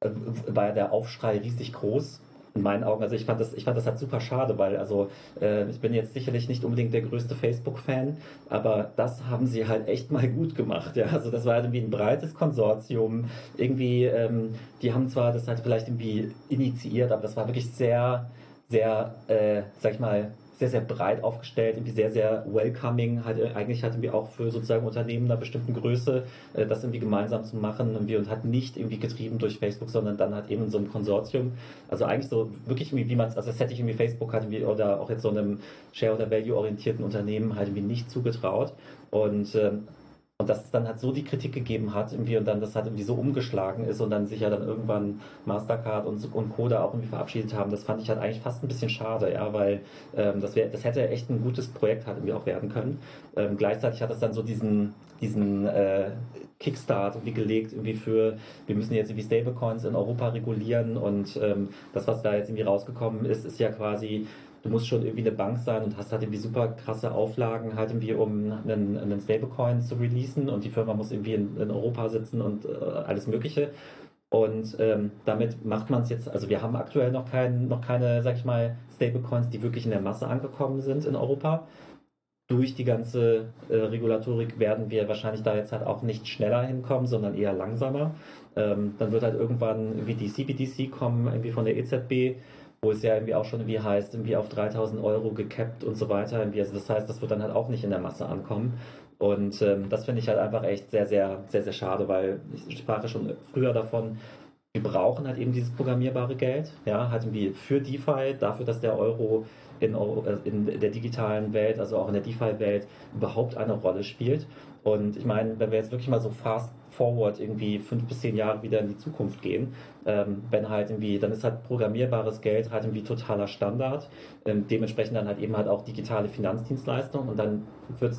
äh, war der Aufschrei riesig groß in meinen Augen. Also ich fand das, ich fand das halt super schade, weil also äh, ich bin jetzt sicherlich nicht unbedingt der größte Facebook-Fan, aber das haben sie halt echt mal gut gemacht. Ja, also das war halt irgendwie ein breites Konsortium. Irgendwie, ähm, die haben zwar das halt vielleicht irgendwie initiiert, aber das war wirklich sehr, sehr, äh, sag ich mal, sehr, sehr breit aufgestellt, irgendwie sehr, sehr welcoming, halt, äh, eigentlich hatten wir auch für sozusagen Unternehmen einer bestimmten Größe, äh, das irgendwie gemeinsam zu machen irgendwie und hat nicht irgendwie getrieben durch Facebook, sondern dann halt eben in so einem Konsortium. Also eigentlich so wirklich irgendwie, wie man es, also das hätte ich irgendwie Facebook halt irgendwie oder auch jetzt so einem Share- oder Value-orientierten Unternehmen halt irgendwie nicht zugetraut. Und ähm, und dass es dann halt so die Kritik gegeben hat, irgendwie, und dann das halt irgendwie so umgeschlagen ist und dann sich ja dann irgendwann Mastercard und, und Coda auch irgendwie verabschiedet haben, das fand ich halt eigentlich fast ein bisschen schade, ja, weil ähm, das, wär, das hätte echt ein gutes Projekt halt irgendwie auch werden können. Ähm, gleichzeitig hat es dann so diesen, diesen äh, Kickstart irgendwie gelegt, irgendwie für, wir müssen jetzt irgendwie Stablecoins in Europa regulieren und ähm, das, was da jetzt irgendwie rausgekommen ist, ist ja quasi du musst schon irgendwie eine Bank sein und hast halt irgendwie super krasse Auflagen, halt irgendwie, um einen, einen Stablecoin zu releasen und die Firma muss irgendwie in, in Europa sitzen und äh, alles Mögliche. Und ähm, damit macht man es jetzt, also wir haben aktuell noch, kein, noch keine, sag ich mal, Stablecoins, die wirklich in der Masse angekommen sind in Europa. Durch die ganze äh, Regulatorik werden wir wahrscheinlich da jetzt halt auch nicht schneller hinkommen, sondern eher langsamer. Ähm, dann wird halt irgendwann wie die CBDC kommen, irgendwie von der EZB wo es ja irgendwie auch schon wie heißt, irgendwie auf 3000 Euro gekappt und so weiter. Irgendwie. Also das heißt, das wird dann halt auch nicht in der Masse ankommen. Und ähm, das finde ich halt einfach echt sehr, sehr, sehr, sehr schade, weil ich sprach ja schon früher davon, wir brauchen halt eben dieses programmierbare Geld, ja, halt irgendwie für DeFi, dafür, dass der Euro in, äh, in der digitalen Welt, also auch in der DeFi-Welt, überhaupt eine Rolle spielt. Und ich meine, wenn wir jetzt wirklich mal so fast forward irgendwie fünf bis zehn Jahre wieder in die Zukunft gehen, ähm, wenn halt irgendwie, dann ist halt programmierbares Geld halt irgendwie totaler Standard, ähm, dementsprechend dann halt eben halt auch digitale Finanzdienstleistungen und dann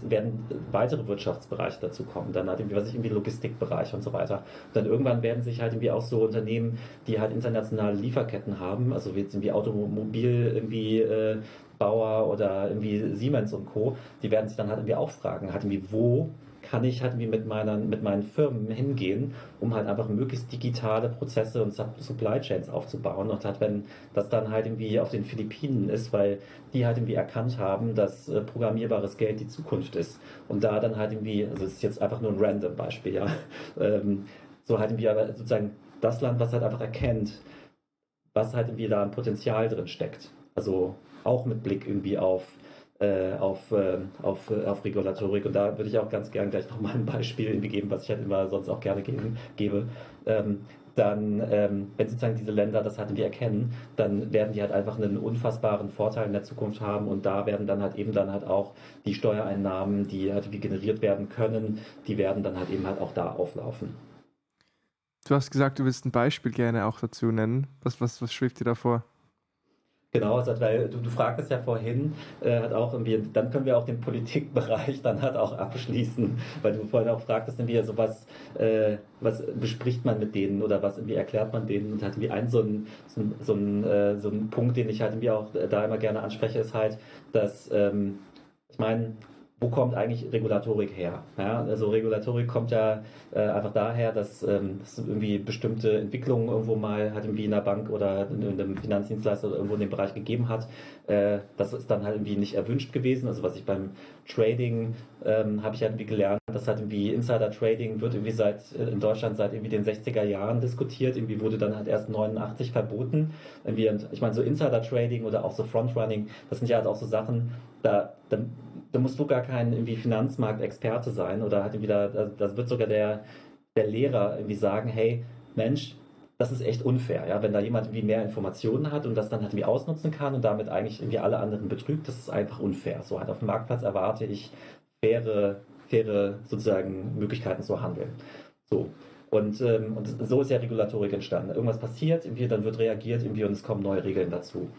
werden weitere Wirtschaftsbereiche dazu kommen, dann halt irgendwie, was ich irgendwie Logistikbereich und so weiter. Und dann irgendwann werden sich halt irgendwie auch so Unternehmen, die halt internationale Lieferketten haben, also wie jetzt irgendwie Automobil irgendwie äh, Bauer oder irgendwie Siemens und Co., die werden sich dann halt irgendwie auch fragen, halt irgendwie, wo kann ich halt irgendwie mit, meiner, mit meinen Firmen hingehen, um halt einfach möglichst digitale Prozesse und Supply Chains aufzubauen. Und halt, wenn das dann halt irgendwie auf den Philippinen ist, weil die halt irgendwie erkannt haben, dass äh, programmierbares Geld die Zukunft ist. Und da dann halt irgendwie, also es ist jetzt einfach nur ein random Beispiel, ja, [LAUGHS] ähm, so halt irgendwie aber sozusagen das Land, was halt einfach erkennt, was halt irgendwie da ein Potenzial drin steckt. Also auch mit Blick irgendwie auf auf, äh, auf, äh, auf Regulatorik. Und da würde ich auch ganz gern gleich nochmal ein Beispiel irgendwie geben, was ich halt immer sonst auch gerne geben, gebe. Ähm, dann, ähm, wenn sozusagen diese Länder das halt irgendwie erkennen, dann werden die halt einfach einen unfassbaren Vorteil in der Zukunft haben und da werden dann halt eben dann halt auch die Steuereinnahmen, die halt wie generiert werden können, die werden dann halt eben halt auch da auflaufen. Du hast gesagt, du willst ein Beispiel gerne auch dazu nennen. Was, was, was schwebt dir da vor? Genau, also, weil du, du fragtest ja vorhin, äh, hat auch irgendwie, dann können wir auch den Politikbereich [LAUGHS] dann halt auch abschließen, weil du vorhin auch fragtest, irgendwie so was, äh, was bespricht man mit denen oder was irgendwie erklärt man denen und halt irgendwie ein so ein, so ein, so ein, äh, so ein Punkt, den ich halt irgendwie auch da immer gerne anspreche, ist halt, dass, ähm, ich meine, wo kommt eigentlich Regulatorik her? Ja, also Regulatorik kommt ja äh, einfach daher, dass ähm, es irgendwie bestimmte Entwicklungen irgendwo mal halt irgendwie in der Bank oder in, in einem Finanzdienstleister oder irgendwo in dem Bereich gegeben hat. Äh, das ist dann halt irgendwie nicht erwünscht gewesen. Also was ich beim Trading ähm, habe ich halt irgendwie gelernt, dass halt irgendwie Insider Trading wird irgendwie seit äh, in Deutschland seit irgendwie den 60er Jahren diskutiert. Irgendwie wurde dann halt erst 89 verboten. Irgendwie, ich meine so Insider Trading oder auch so Frontrunning, das sind ja halt auch so Sachen, da, da da musst du gar kein irgendwie Finanzmarktexperte sein oder halt wieder, das wird sogar der, der Lehrer irgendwie sagen, hey, Mensch, das ist echt unfair, ja, wenn da jemand irgendwie mehr Informationen hat und das dann halt irgendwie ausnutzen kann und damit eigentlich irgendwie alle anderen betrügt, das ist einfach unfair. So halt auf dem Marktplatz erwarte ich faire, faire sozusagen Möglichkeiten zu handeln. So. Und, ähm, und so ist ja Regulatorik entstanden. Irgendwas passiert, irgendwie, dann wird reagiert irgendwie und es kommen neue Regeln dazu.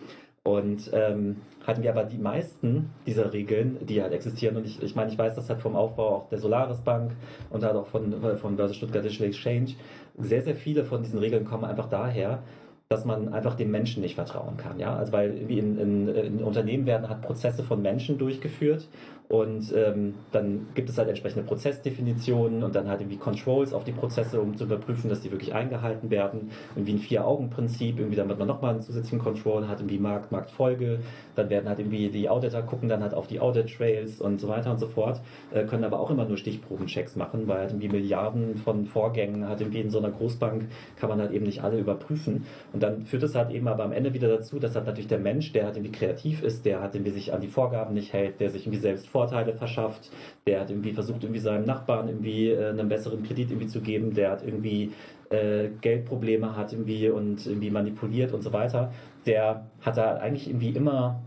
Und ähm, hatten wir aber die meisten dieser Regeln, die halt existieren. Und ich, ich meine, ich weiß das halt vom Aufbau auch der Solaris Bank und halt auch von, von Börse Stuttgart Digital Exchange. Sehr, sehr viele von diesen Regeln kommen einfach daher, dass man einfach dem Menschen nicht vertrauen kann. Ja? Also weil in, in, in Unternehmen werden halt Prozesse von Menschen durchgeführt und ähm, dann gibt es halt entsprechende Prozessdefinitionen und dann halt irgendwie Controls auf die Prozesse, um zu überprüfen, dass die wirklich eingehalten werden. Irgendwie ein Vier-Augen-Prinzip, irgendwie damit man nochmal einen zusätzlichen Control hat, irgendwie Markt, Marktfolge. Dann werden halt irgendwie die Auditor gucken dann halt auf die Audit-Trails und so weiter und so fort, äh, können aber auch immer nur Stichprobenchecks machen, weil halt irgendwie Milliarden von Vorgängen halt irgendwie in so einer Großbank kann man halt eben nicht alle überprüfen. Und dann führt es halt eben aber am Ende wieder dazu, dass halt natürlich der Mensch, der halt irgendwie kreativ ist, der halt irgendwie sich an die Vorgaben nicht hält, der sich irgendwie selbst Vorteile verschafft, der hat irgendwie versucht, irgendwie seinem Nachbarn irgendwie äh, einen besseren Kredit irgendwie zu geben, der hat irgendwie äh, Geldprobleme hat irgendwie und irgendwie manipuliert und so weiter, der hat da eigentlich irgendwie immer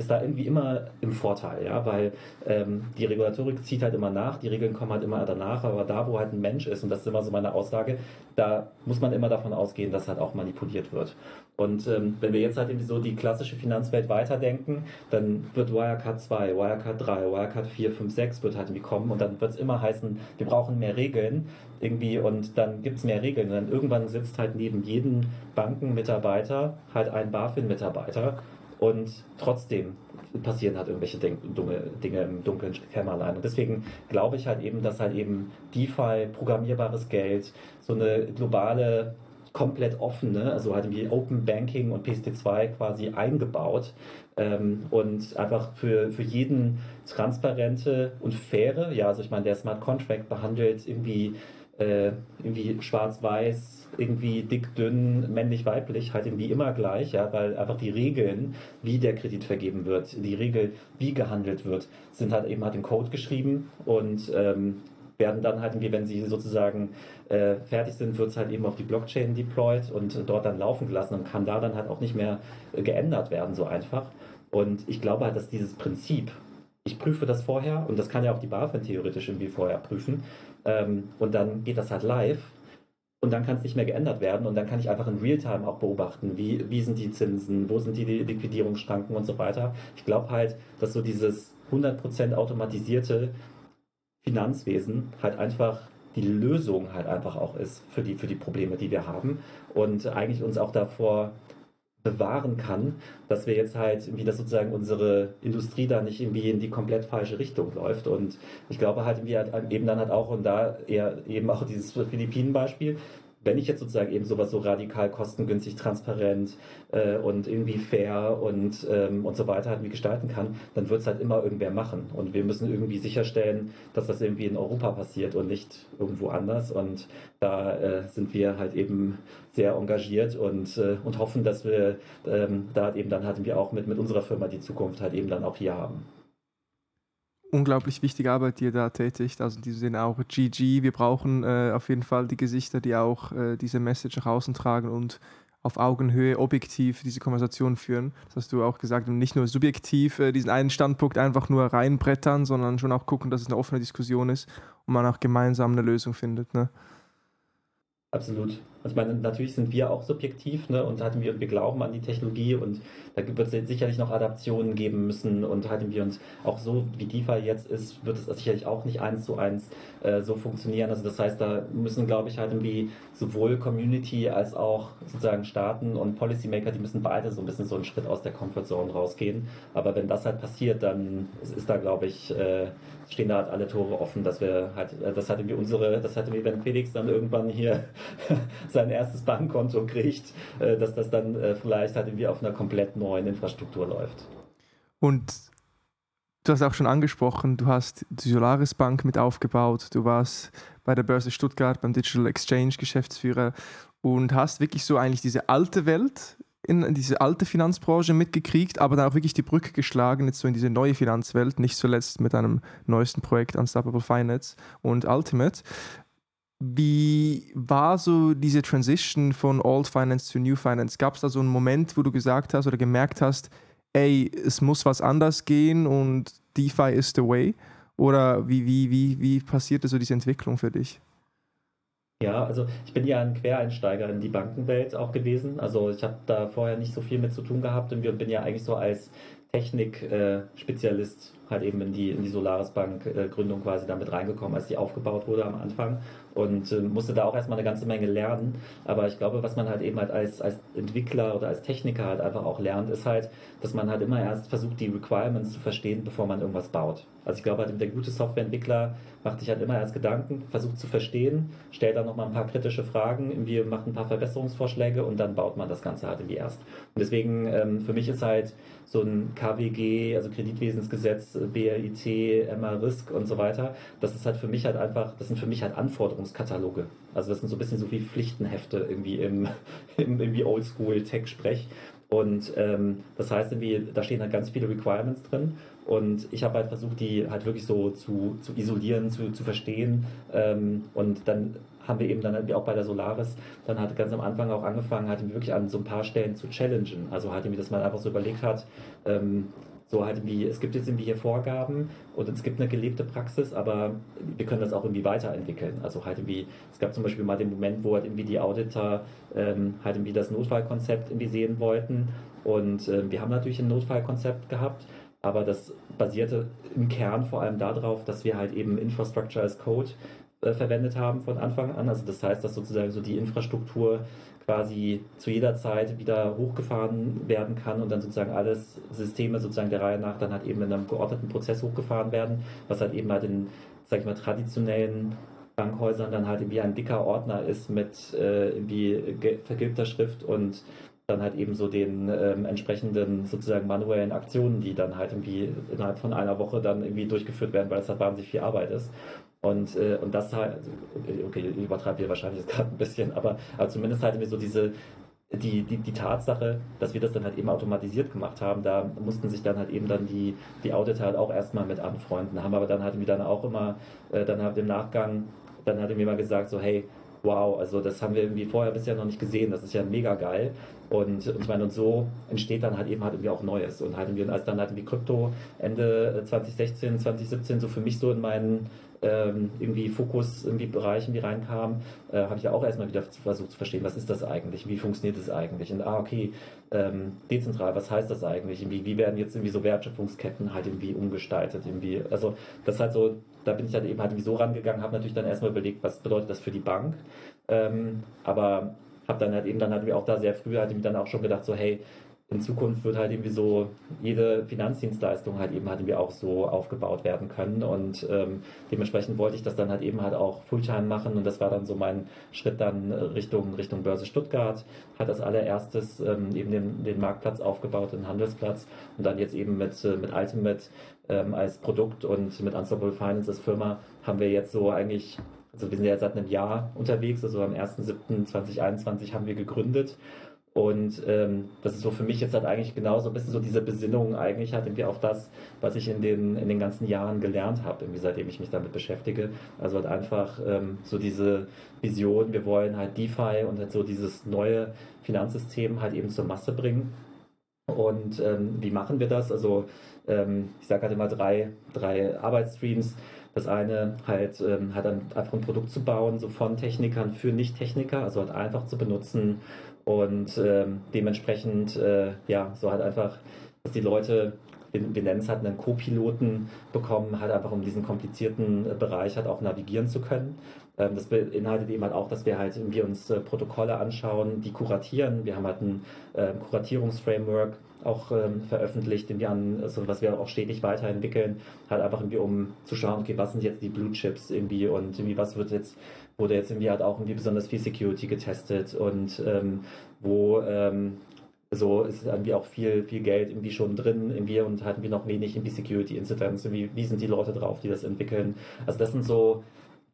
ist da irgendwie immer im Vorteil, ja, weil ähm, die Regulatorik zieht halt immer nach, die Regeln kommen halt immer danach, aber da, wo halt ein Mensch ist, und das ist immer so meine Aussage, da muss man immer davon ausgehen, dass halt auch manipuliert wird. Und ähm, wenn wir jetzt halt irgendwie so die klassische Finanzwelt weiterdenken, dann wird Wirecard 2, Wirecard 3, Wirecard 4, 5, 6 wird halt irgendwie kommen und dann wird es immer heißen, wir brauchen mehr Regeln irgendwie und dann gibt es mehr Regeln. Und dann irgendwann sitzt halt neben jedem Bankenmitarbeiter halt ein BaFin-Mitarbeiter und trotzdem passieren halt irgendwelche Dinge im dunklen Kämmerlein. Und deswegen glaube ich halt eben, dass halt eben DeFi, programmierbares Geld, so eine globale komplett offene, also halt wie Open Banking und PSD2 quasi eingebaut ähm, und einfach für, für jeden transparente und faire, ja, also ich meine, der Smart Contract behandelt irgendwie, äh, irgendwie schwarz-weiß, irgendwie dick, dünn, männlich, weiblich, halt irgendwie immer gleich, ja, weil einfach die Regeln, wie der Kredit vergeben wird, die Regel, wie gehandelt wird, sind halt eben halt im Code geschrieben und ähm, werden dann halt irgendwie, wenn sie sozusagen äh, fertig sind, wird es halt eben auf die Blockchain deployed und dort dann laufen gelassen und kann da dann halt auch nicht mehr äh, geändert werden, so einfach. Und ich glaube halt, dass dieses Prinzip, ich prüfe das vorher und das kann ja auch die BaFin theoretisch irgendwie vorher prüfen ähm, und dann geht das halt live und dann kann es nicht mehr geändert werden und dann kann ich einfach in Realtime auch beobachten, wie, wie sind die Zinsen, wo sind die Liquidierungsschranken und so weiter. Ich glaube halt, dass so dieses 100% automatisierte Finanzwesen halt einfach die Lösung halt einfach auch ist für die, für die Probleme, die wir haben und eigentlich uns auch davor bewahren kann, dass wir jetzt halt irgendwie, dass sozusagen unsere Industrie da nicht irgendwie in die komplett falsche Richtung läuft. Und ich glaube halt irgendwie halt eben dann halt auch, und da eher eben auch dieses Philippinen-Beispiel, wenn ich jetzt sozusagen eben sowas so radikal kostengünstig, transparent äh, und irgendwie fair und, ähm, und so weiter halt gestalten kann, dann wird es halt immer irgendwer machen. Und wir müssen irgendwie sicherstellen, dass das irgendwie in Europa passiert und nicht irgendwo anders. Und da äh, sind wir halt eben sehr engagiert und, äh, und hoffen, dass wir ähm, da eben dann halt wir auch mit, mit unserer Firma die Zukunft halt eben dann auch hier haben unglaublich wichtige Arbeit, die ihr da tätigt. Also diesem Sinne auch GG. Wir brauchen äh, auf jeden Fall die Gesichter, die auch äh, diese Message nach außen tragen und auf Augenhöhe objektiv diese Konversation führen. Das hast du auch gesagt. Und nicht nur subjektiv äh, diesen einen Standpunkt einfach nur reinbrettern, sondern schon auch gucken, dass es eine offene Diskussion ist und man auch gemeinsam eine Lösung findet. Ne? Absolut. Also ich meine, natürlich sind wir auch subjektiv ne, und hatten wir, wir glauben an die Technologie und da wird es sicherlich noch Adaptionen geben müssen und hatten wir uns auch so, wie DeFi jetzt ist, wird es sicherlich auch nicht eins zu eins äh, so funktionieren. Also das heißt, da müssen, glaube ich, halt irgendwie sowohl Community als auch sozusagen Staaten und Policymaker, die müssen beide so ein bisschen so einen Schritt aus der Comfortzone rausgehen. Aber wenn das halt passiert, dann ist, da, glaube ich, äh, stehen da halt alle Tore offen, dass wir halt, äh, das hatten wir unsere, das hatten wir, wenn Felix dann irgendwann hier [LAUGHS] sein erstes Bankkonto kriegt, äh, dass das dann äh, vielleicht halt irgendwie auf einer komplett neuen Infrastruktur läuft. Und du hast auch schon angesprochen, du hast die Solaris Bank mit aufgebaut, du warst bei der Börse Stuttgart beim Digital Exchange Geschäftsführer und hast wirklich so eigentlich diese alte Welt in diese alte Finanzbranche mitgekriegt, aber dann auch wirklich die Brücke geschlagen, jetzt so in diese neue Finanzwelt, nicht zuletzt mit einem neuesten Projekt Unstoppable Finance und Ultimate. Wie war so diese Transition von Old Finance zu New Finance? Gab es da so einen Moment, wo du gesagt hast oder gemerkt hast, ey, es muss was anders gehen und DeFi is the way? Oder wie, wie, wie, wie passierte so diese Entwicklung für dich? Ja, also ich bin ja ein Quereinsteiger in die Bankenwelt auch gewesen. Also ich habe da vorher nicht so viel mit zu tun gehabt und bin ja eigentlich so als Technik-Spezialist halt eben in die, in die Solaris Bank äh, Gründung quasi damit reingekommen, als die aufgebaut wurde am Anfang und äh, musste da auch erstmal eine ganze Menge lernen. Aber ich glaube, was man halt eben halt als, als Entwickler oder als Techniker halt einfach auch lernt, ist halt, dass man halt immer erst versucht, die Requirements zu verstehen, bevor man irgendwas baut. Also ich glaube halt, der gute Softwareentwickler macht sich halt immer erst Gedanken, versucht zu verstehen, stellt dann nochmal ein paar kritische Fragen, irgendwie macht ein paar Verbesserungsvorschläge und dann baut man das Ganze halt irgendwie erst. Und deswegen, ähm, für mich ist halt so ein KWG, also Kreditwesensgesetz, BRIT, MA Risk und so weiter, das ist halt für mich halt einfach, das sind für mich halt Anforderungskataloge. Also das sind so ein bisschen so wie Pflichtenhefte irgendwie im, [LAUGHS] im irgendwie Oldschool-Tech-Sprech. Und ähm, das heißt irgendwie, da stehen halt ganz viele Requirements drin. Und ich habe halt versucht, die halt wirklich so zu, zu isolieren, zu, zu verstehen. Ähm, und dann haben wir eben dann auch bei der Solaris dann halt ganz am Anfang auch angefangen, halt wirklich an so ein paar Stellen zu challengen. Also halt irgendwie, dass man einfach so überlegt hat, ähm, so halt irgendwie, es gibt jetzt irgendwie hier Vorgaben und es gibt eine gelebte Praxis, aber wir können das auch irgendwie weiterentwickeln. Also halt irgendwie, es gab zum Beispiel mal den Moment, wo halt irgendwie die Auditor ähm, halt irgendwie das Notfallkonzept irgendwie sehen wollten und äh, wir haben natürlich ein Notfallkonzept gehabt, aber das basierte im Kern vor allem darauf, dass wir halt eben Infrastructure as Code äh, verwendet haben von Anfang an. Also das heißt, dass sozusagen so die Infrastruktur quasi zu jeder Zeit wieder hochgefahren werden kann und dann sozusagen alles Systeme sozusagen der Reihe nach dann halt eben in einem geordneten Prozess hochgefahren werden, was halt eben halt in, sag ich mal, traditionellen Bankhäusern dann halt irgendwie ein dicker Ordner ist mit äh, irgendwie vergilbter Schrift und dann halt eben so den ähm, entsprechenden sozusagen manuellen Aktionen, die dann halt irgendwie innerhalb von einer Woche dann irgendwie durchgeführt werden, weil es halt wahnsinnig viel Arbeit ist. Und, äh, und das halt, okay, ich übertreibe hier wahrscheinlich gerade ein bisschen, aber, aber zumindest halt mir so diese, die, die, die Tatsache, dass wir das dann halt eben automatisiert gemacht haben, da mussten sich dann halt eben dann die, die Auditor halt auch erstmal mit anfreunden, haben aber dann hatten wir dann auch immer, äh, dann halt im Nachgang, dann hat mir mal gesagt, so hey, wow, also das haben wir irgendwie vorher bisher noch nicht gesehen, das ist ja mega geil. Und, und ich meine, und so entsteht dann halt eben halt irgendwie auch Neues. Und halt irgendwie, als dann halt irgendwie Krypto Ende 2016, 2017 so für mich so in meinen ähm, irgendwie Fokus irgendwie Bereichen, die reinkamen, äh, habe ich ja auch erstmal wieder versucht zu verstehen, was ist das eigentlich, wie funktioniert das eigentlich? Und ah, okay, ähm, dezentral, was heißt das eigentlich, irgendwie, wie werden jetzt irgendwie so Wertschöpfungsketten halt irgendwie umgestaltet, irgendwie, also das halt so, da bin ich dann eben halt irgendwie so rangegangen, habe natürlich dann erstmal überlegt, was bedeutet das für die Bank, ähm, aber habe dann halt eben dann halt auch da sehr früh halt eben dann auch schon gedacht, so hey, in Zukunft wird halt irgendwie so jede Finanzdienstleistung halt eben halt irgendwie auch so aufgebaut werden können. Und ähm, dementsprechend wollte ich das dann halt eben halt auch Fulltime machen. Und das war dann so mein Schritt dann Richtung Richtung Börse Stuttgart, hat als allererstes ähm, eben den, den Marktplatz aufgebaut, den Handelsplatz. Und dann jetzt eben mit, äh, mit Ultimate ähm, als Produkt und mit Unstoppable Finance als Firma haben wir jetzt so eigentlich also wir sind ja seit einem Jahr unterwegs, also am 1.7.2021 haben wir gegründet und ähm, das ist so für mich jetzt halt eigentlich genau so ein bisschen so diese Besinnung eigentlich halt irgendwie auf das, was ich in den, in den ganzen Jahren gelernt habe, irgendwie seitdem ich mich damit beschäftige. Also halt einfach ähm, so diese Vision, wir wollen halt DeFi und halt so dieses neue Finanzsystem halt eben zur Masse bringen. Und ähm, wie machen wir das? Also ähm, ich sage halt immer drei, drei Arbeitsstreams. Das eine halt, ähm, halt einfach ein Produkt zu bauen, so von Technikern für Nicht-Techniker, also halt einfach zu benutzen, und ähm, dementsprechend, äh, ja, so halt einfach, dass die Leute, wir, nennen es halt einen Co-Piloten bekommen, halt einfach um diesen komplizierten äh, Bereich halt auch navigieren zu können. Ähm, das beinhaltet eben halt auch, dass wir halt irgendwie uns äh, Protokolle anschauen, die kuratieren. Wir haben halt ein äh, Kuratierungsframework auch ähm, veröffentlicht, den wir an, also was wir auch stetig weiterentwickeln, halt einfach irgendwie um zu schauen, okay, was sind jetzt die Blue Chips irgendwie und irgendwie was wird jetzt wurde jetzt irgendwie halt auch irgendwie besonders viel Security getestet und ähm, wo ähm, so ist irgendwie auch viel, viel Geld irgendwie schon drin irgendwie und hatten wir noch wenig irgendwie Security Incidents, wie, wie sind die Leute drauf, die das entwickeln. Also das sind so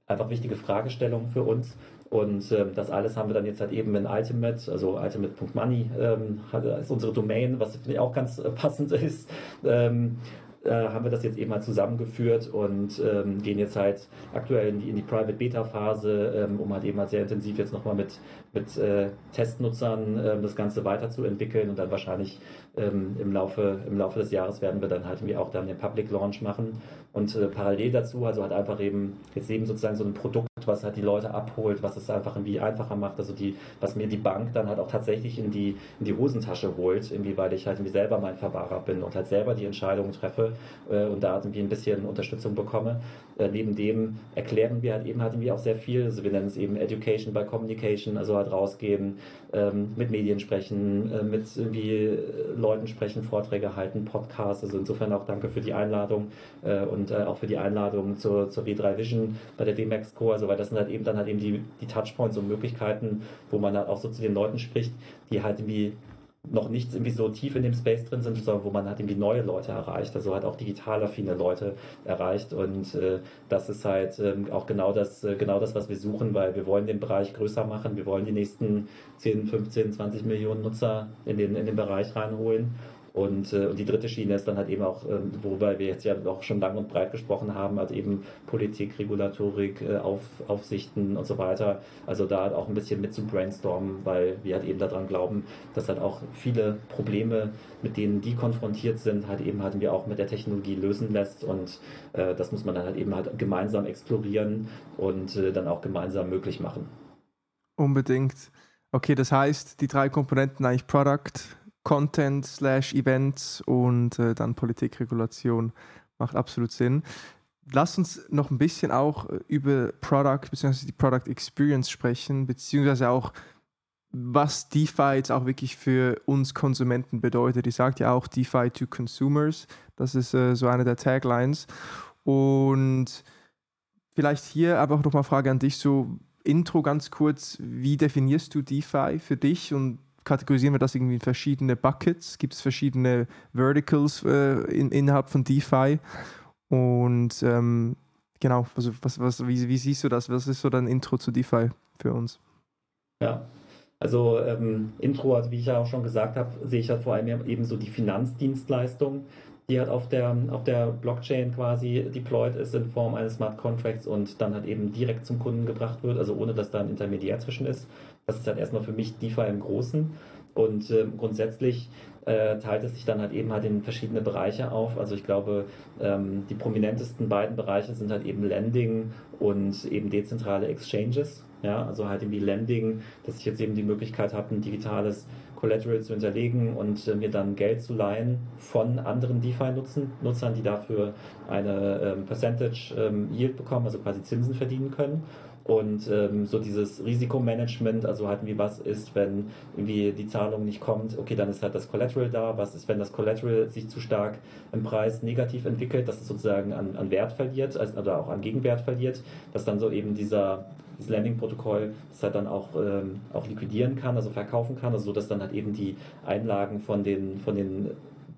einfach wichtige Fragestellungen für uns. Und ähm, das alles haben wir dann jetzt halt eben in Ultimate, also ultimate.money ähm, ist unsere Domain, was finde ich auch ganz äh, passend [LAUGHS] ist. Ähm, äh, haben wir das jetzt eben mal zusammengeführt und ähm, gehen jetzt halt aktuell in die, in die Private Beta Phase, ähm, um halt eben mal sehr intensiv jetzt nochmal mit, mit äh, Testnutzern äh, das Ganze weiterzuentwickeln und dann wahrscheinlich ähm, im, Laufe, im Laufe des Jahres werden wir dann halt irgendwie auch dann den Public Launch machen und äh, parallel dazu, also halt einfach eben jetzt eben sozusagen so ein Produkt, was halt die Leute abholt, was es einfach irgendwie einfacher macht, also die, was mir die Bank dann halt auch tatsächlich in die, in die Hosentasche holt, irgendwie, weil ich halt irgendwie selber mein Verwahrer bin und halt selber die Entscheidungen treffe äh, und da irgendwie ein bisschen Unterstützung bekomme. Äh, neben dem erklären wir halt eben halt irgendwie auch sehr viel, also wir nennen es eben Education by Communication, also halt rausgehen, ähm, mit Medien sprechen, äh, mit irgendwie Leuten sprechen, Vorträge halten, Podcasts, also insofern auch danke für die Einladung äh, und äh, auch für die Einladung zur, zur W3 Vision bei der DMAX Co, also weil das sind halt eben dann halt eben die, die Touchpoints und Möglichkeiten, wo man halt auch so zu den Leuten spricht, die halt irgendwie noch nicht irgendwie so tief in dem Space drin sind, sondern wo man halt irgendwie neue Leute erreicht, also halt auch digital affine Leute erreicht. Und äh, das ist halt ähm, auch genau das, äh, genau das, was wir suchen, weil wir wollen den Bereich größer machen, wir wollen die nächsten 10, 15, 20 Millionen Nutzer in den, in den Bereich reinholen und, äh, und die dritte Schiene ist dann halt eben auch, ähm, worüber wir jetzt ja auch schon lang und breit gesprochen haben, halt eben Politik, Regulatorik, äh, Auf, Aufsichten und so weiter. Also da halt auch ein bisschen mit zu brainstormen, weil wir halt eben daran glauben, dass halt auch viele Probleme, mit denen die konfrontiert sind, halt eben halt wir auch mit der Technologie lösen lässt und äh, das muss man dann halt eben halt gemeinsam explorieren und äh, dann auch gemeinsam möglich machen. Unbedingt. Okay, das heißt, die drei Komponenten eigentlich Product, Content slash Events und äh, dann Politikregulation macht absolut Sinn. Lass uns noch ein bisschen auch äh, über Product bzw. die Product Experience sprechen, beziehungsweise auch, was DeFi jetzt auch wirklich für uns Konsumenten bedeutet. Ich sage ja auch DeFi to Consumers, das ist äh, so eine der Taglines. Und vielleicht hier aber auch nochmal Frage an dich, so Intro ganz kurz, wie definierst du DeFi für dich und kategorisieren wir das irgendwie in verschiedene Buckets, gibt es verschiedene Verticals äh, in, innerhalb von DeFi. Und ähm, genau, also was, was, wie, wie siehst du das? Was ist so dein Intro zu DeFi für uns? Ja, Also ähm, Intro, also wie ich ja auch schon gesagt habe, sehe ich halt vor allem eben so die Finanzdienstleistung, die halt auf der, auf der Blockchain quasi deployed ist in Form eines Smart Contracts und dann halt eben direkt zum Kunden gebracht wird, also ohne dass da ein Intermediär zwischen ist. Das ist halt erstmal für mich DeFi im Großen. Und äh, grundsätzlich äh, teilt es sich dann halt eben halt in verschiedene Bereiche auf. Also ich glaube, ähm, die prominentesten beiden Bereiche sind halt eben Lending und eben dezentrale Exchanges. Ja, also halt irgendwie Lending, dass ich jetzt eben die Möglichkeit habe, ein digitales Collateral zu hinterlegen und äh, mir dann Geld zu leihen von anderen DeFi-Nutzern, die dafür eine ähm, Percentage ähm, Yield bekommen, also quasi Zinsen verdienen können. Und ähm, so dieses Risikomanagement, also halt wie was ist, wenn irgendwie die Zahlung nicht kommt, okay, dann ist halt das Collateral da. Was ist, wenn das Collateral sich zu stark im Preis negativ entwickelt, dass es sozusagen an, an Wert verliert, also, oder auch an Gegenwert verliert, dass dann so eben dieser das Landing-Protokoll das halt dann auch, ähm, auch liquidieren kann, also verkaufen kann, also so dass dann halt eben die Einlagen von den, von den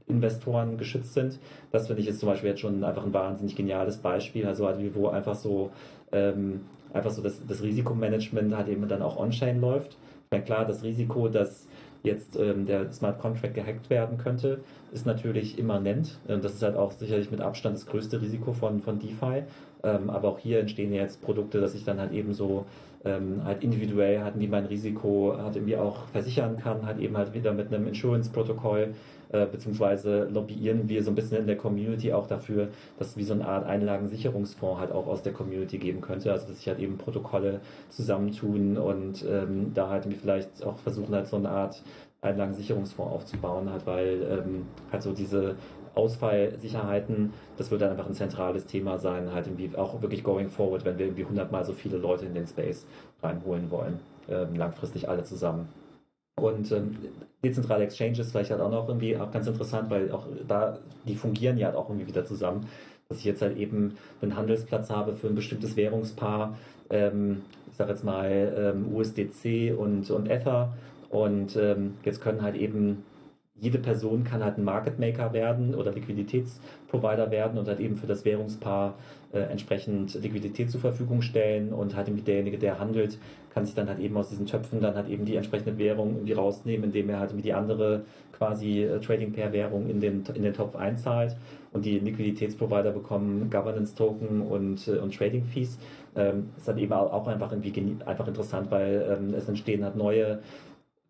Investoren geschützt sind. Das finde ich jetzt zum Beispiel jetzt schon einfach ein wahnsinnig geniales Beispiel, also halt wie wo einfach so ähm, einfach so das, das Risikomanagement halt eben dann auch on-chain läuft. Ich meine, klar, das Risiko, dass jetzt ähm, der Smart Contract gehackt werden könnte, ist natürlich immanent. Und das ist halt auch sicherlich mit Abstand das größte Risiko von, von DeFi. Ähm, aber auch hier entstehen jetzt Produkte, dass ich dann halt eben so ähm, halt individuell halt wie mein Risiko halt irgendwie auch versichern kann, halt eben halt wieder mit einem Insurance-Protokoll äh, beziehungsweise lobbyieren wir so ein bisschen in der Community auch dafür, dass wie so eine Art Einlagensicherungsfonds halt auch aus der Community geben könnte. Also dass sich halt eben Protokolle zusammentun und ähm, da halt vielleicht auch versuchen halt so eine Art Einlagensicherungsfonds aufzubauen, halt, weil ähm, halt so diese Ausfallsicherheiten, das wird dann einfach ein zentrales Thema sein, halt irgendwie auch wirklich going forward, wenn wir irgendwie hundertmal so viele Leute in den Space reinholen wollen, ähm, langfristig alle zusammen. Und ähm, dezentrale Exchanges vielleicht halt auch noch irgendwie auch ganz interessant, weil auch da, die fungieren ja auch irgendwie wieder zusammen. Dass ich jetzt halt eben einen Handelsplatz habe für ein bestimmtes Währungspaar, ähm, ich sage jetzt mal ähm, USDC und, und Ether. Und ähm, jetzt können halt eben jede Person kann halt ein Market Maker werden oder Liquiditätsprovider werden und halt eben für das Währungspaar äh, entsprechend Liquidität zur Verfügung stellen und halt derjenige, der handelt, kann sich dann halt eben aus diesen Töpfen dann halt eben die entsprechende Währung irgendwie rausnehmen, indem er halt irgendwie die andere quasi äh, Trading Pair Währung in den, in den Topf einzahlt und die Liquiditätsprovider bekommen Governance Token und, äh, und Trading Fees. Ähm, ist dann eben auch einfach irgendwie einfach interessant, weil ähm, es entstehen halt neue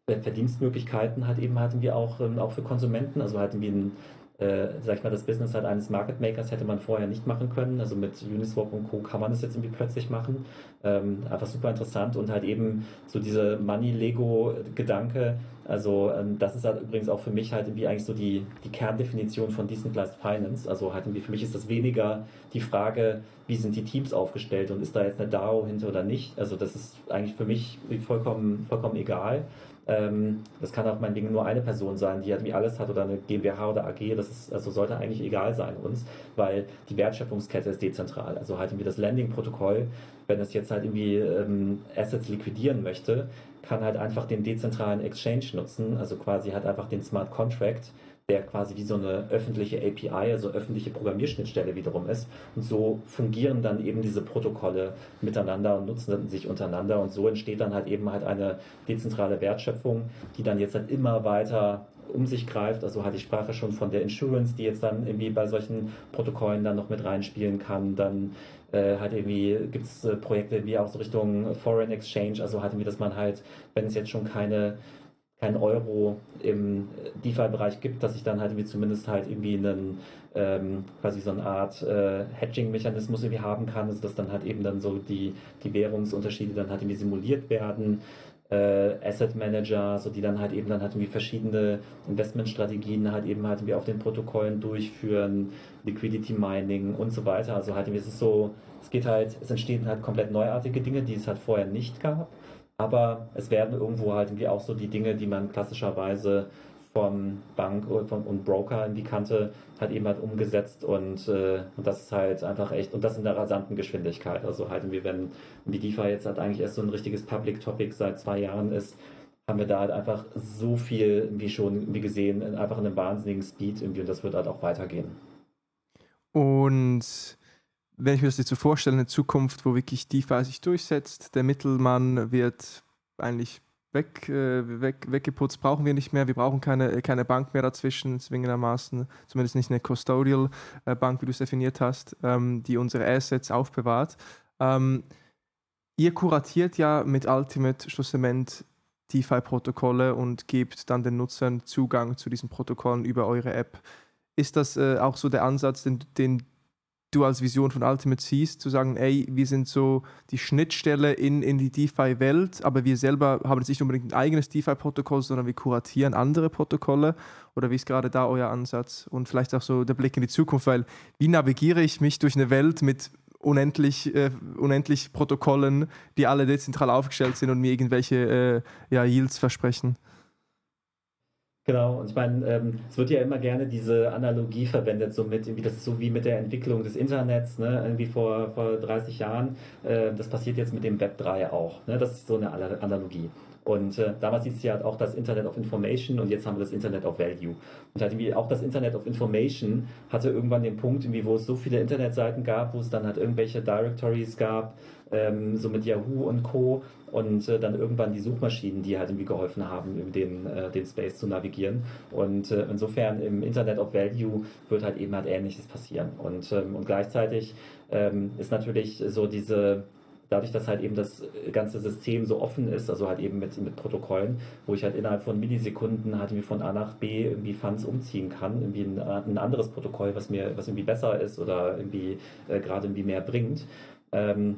Verdienstmöglichkeiten halt eben hatten wir auch, ähm, auch für Konsumenten. Also hatten wir ein, äh, sag ich mal, das Business halt eines Market Makers hätte man vorher nicht machen können. Also mit Uniswap und Co. kann man das jetzt irgendwie plötzlich machen. Ähm, einfach super interessant und halt eben so diese Money-Lego-Gedanke. Also ähm, das ist halt übrigens auch für mich halt irgendwie eigentlich so die, die Kerndefinition von Decentralized Finance. Also halt irgendwie für mich ist das weniger die Frage, wie sind die Teams aufgestellt und ist da jetzt eine DAO hinter oder nicht. Also das ist eigentlich für mich vollkommen, vollkommen egal. Ähm, das kann auch meinetwegen nur eine Person sein, die irgendwie alles hat oder eine GmbH oder AG. Das ist, also sollte eigentlich egal sein uns, weil die Wertschöpfungskette ist dezentral. Also halt irgendwie das Landing-Protokoll, wenn es jetzt halt irgendwie ähm, Assets liquidieren möchte, kann halt einfach den dezentralen Exchange nutzen, also quasi halt einfach den Smart Contract der quasi wie so eine öffentliche API, also öffentliche Programmierschnittstelle wiederum ist. Und so fungieren dann eben diese Protokolle miteinander und nutzen sich untereinander. Und so entsteht dann halt eben halt eine dezentrale Wertschöpfung, die dann jetzt halt immer weiter um sich greift. Also hatte ich Sprache schon von der Insurance, die jetzt dann irgendwie bei solchen Protokollen dann noch mit reinspielen kann. Dann äh, halt irgendwie gibt es äh, Projekte wie auch so Richtung Foreign Exchange, also halt irgendwie, dass man halt, wenn es jetzt schon keine kein Euro im DeFi-Bereich gibt, dass ich dann halt irgendwie zumindest halt irgendwie einen ähm, quasi so eine Art äh, Hedging-Mechanismus irgendwie haben kann, also dass dann halt eben dann so die, die Währungsunterschiede dann halt irgendwie simuliert werden. Äh, Asset Manager, so die dann halt eben dann halt irgendwie verschiedene Investmentstrategien halt eben halt irgendwie auf den Protokollen durchführen, Liquidity Mining und so weiter. Also halt irgendwie es ist so, es geht halt, es entstehen halt komplett neuartige Dinge, die es halt vorher nicht gab aber es werden irgendwo halt irgendwie auch so die Dinge, die man klassischerweise vom Bank und Broker in die Kante hat eben halt umgesetzt und, äh, und das ist halt einfach echt und das in der rasanten Geschwindigkeit. Also halt irgendwie, wenn die DeFi jetzt halt eigentlich erst so ein richtiges Public Topic seit zwei Jahren ist, haben wir da halt einfach so viel wie schon wie gesehen, einfach in einem wahnsinnigen Speed irgendwie und das wird halt auch weitergehen. Und wenn ich mir das jetzt so vorstelle, eine Zukunft, wo wirklich DeFi sich durchsetzt, der Mittelmann wird eigentlich weg, äh, weg, weggeputzt, brauchen wir nicht mehr. Wir brauchen keine, keine Bank mehr dazwischen, zwingendermaßen, zumindest nicht eine Custodial äh, Bank, wie du es definiert hast, ähm, die unsere Assets aufbewahrt. Ähm, ihr kuratiert ja mit Ultimate schlussendlich DeFi-Protokolle und gebt dann den Nutzern Zugang zu diesen Protokollen über eure App. Ist das äh, auch so der Ansatz, den, den du als Vision von Ultimate siehst, zu sagen, ey, wir sind so die Schnittstelle in, in die DeFi-Welt, aber wir selber haben jetzt nicht unbedingt ein eigenes DeFi-Protokoll, sondern wir kuratieren andere Protokolle? Oder wie ist gerade da euer Ansatz? Und vielleicht auch so der Blick in die Zukunft, weil wie navigiere ich mich durch eine Welt mit unendlich, äh, unendlich Protokollen, die alle dezentral aufgestellt sind und mir irgendwelche äh, ja, Yields versprechen? Genau, und ich meine, ähm, es wird ja immer gerne diese Analogie verwendet, so mit, irgendwie das ist so wie mit der Entwicklung des Internets, ne, irgendwie vor, vor 30 Jahren. Äh, das passiert jetzt mit dem Web 3 auch. Ne? Das ist so eine Analogie. Und äh, damals hieß es ja auch das Internet of Information und jetzt haben wir das Internet of Value. Und halt irgendwie auch das Internet of Information hatte irgendwann den Punkt, irgendwie, wo es so viele Internetseiten gab, wo es dann halt irgendwelche Directories gab, ähm, so mit Yahoo und Co. Und äh, dann irgendwann die Suchmaschinen, die halt irgendwie geholfen haben, den, äh, den Space zu navigieren. Und äh, insofern im Internet of Value wird halt eben halt Ähnliches passieren. Und, ähm, und gleichzeitig ähm, ist natürlich so diese dadurch, dass halt eben das ganze System so offen ist, also halt eben mit, mit Protokollen, wo ich halt innerhalb von Millisekunden halt irgendwie von A nach B irgendwie Funds umziehen kann, irgendwie ein, ein anderes Protokoll, was mir, was irgendwie besser ist oder irgendwie äh, gerade irgendwie mehr bringt, ähm,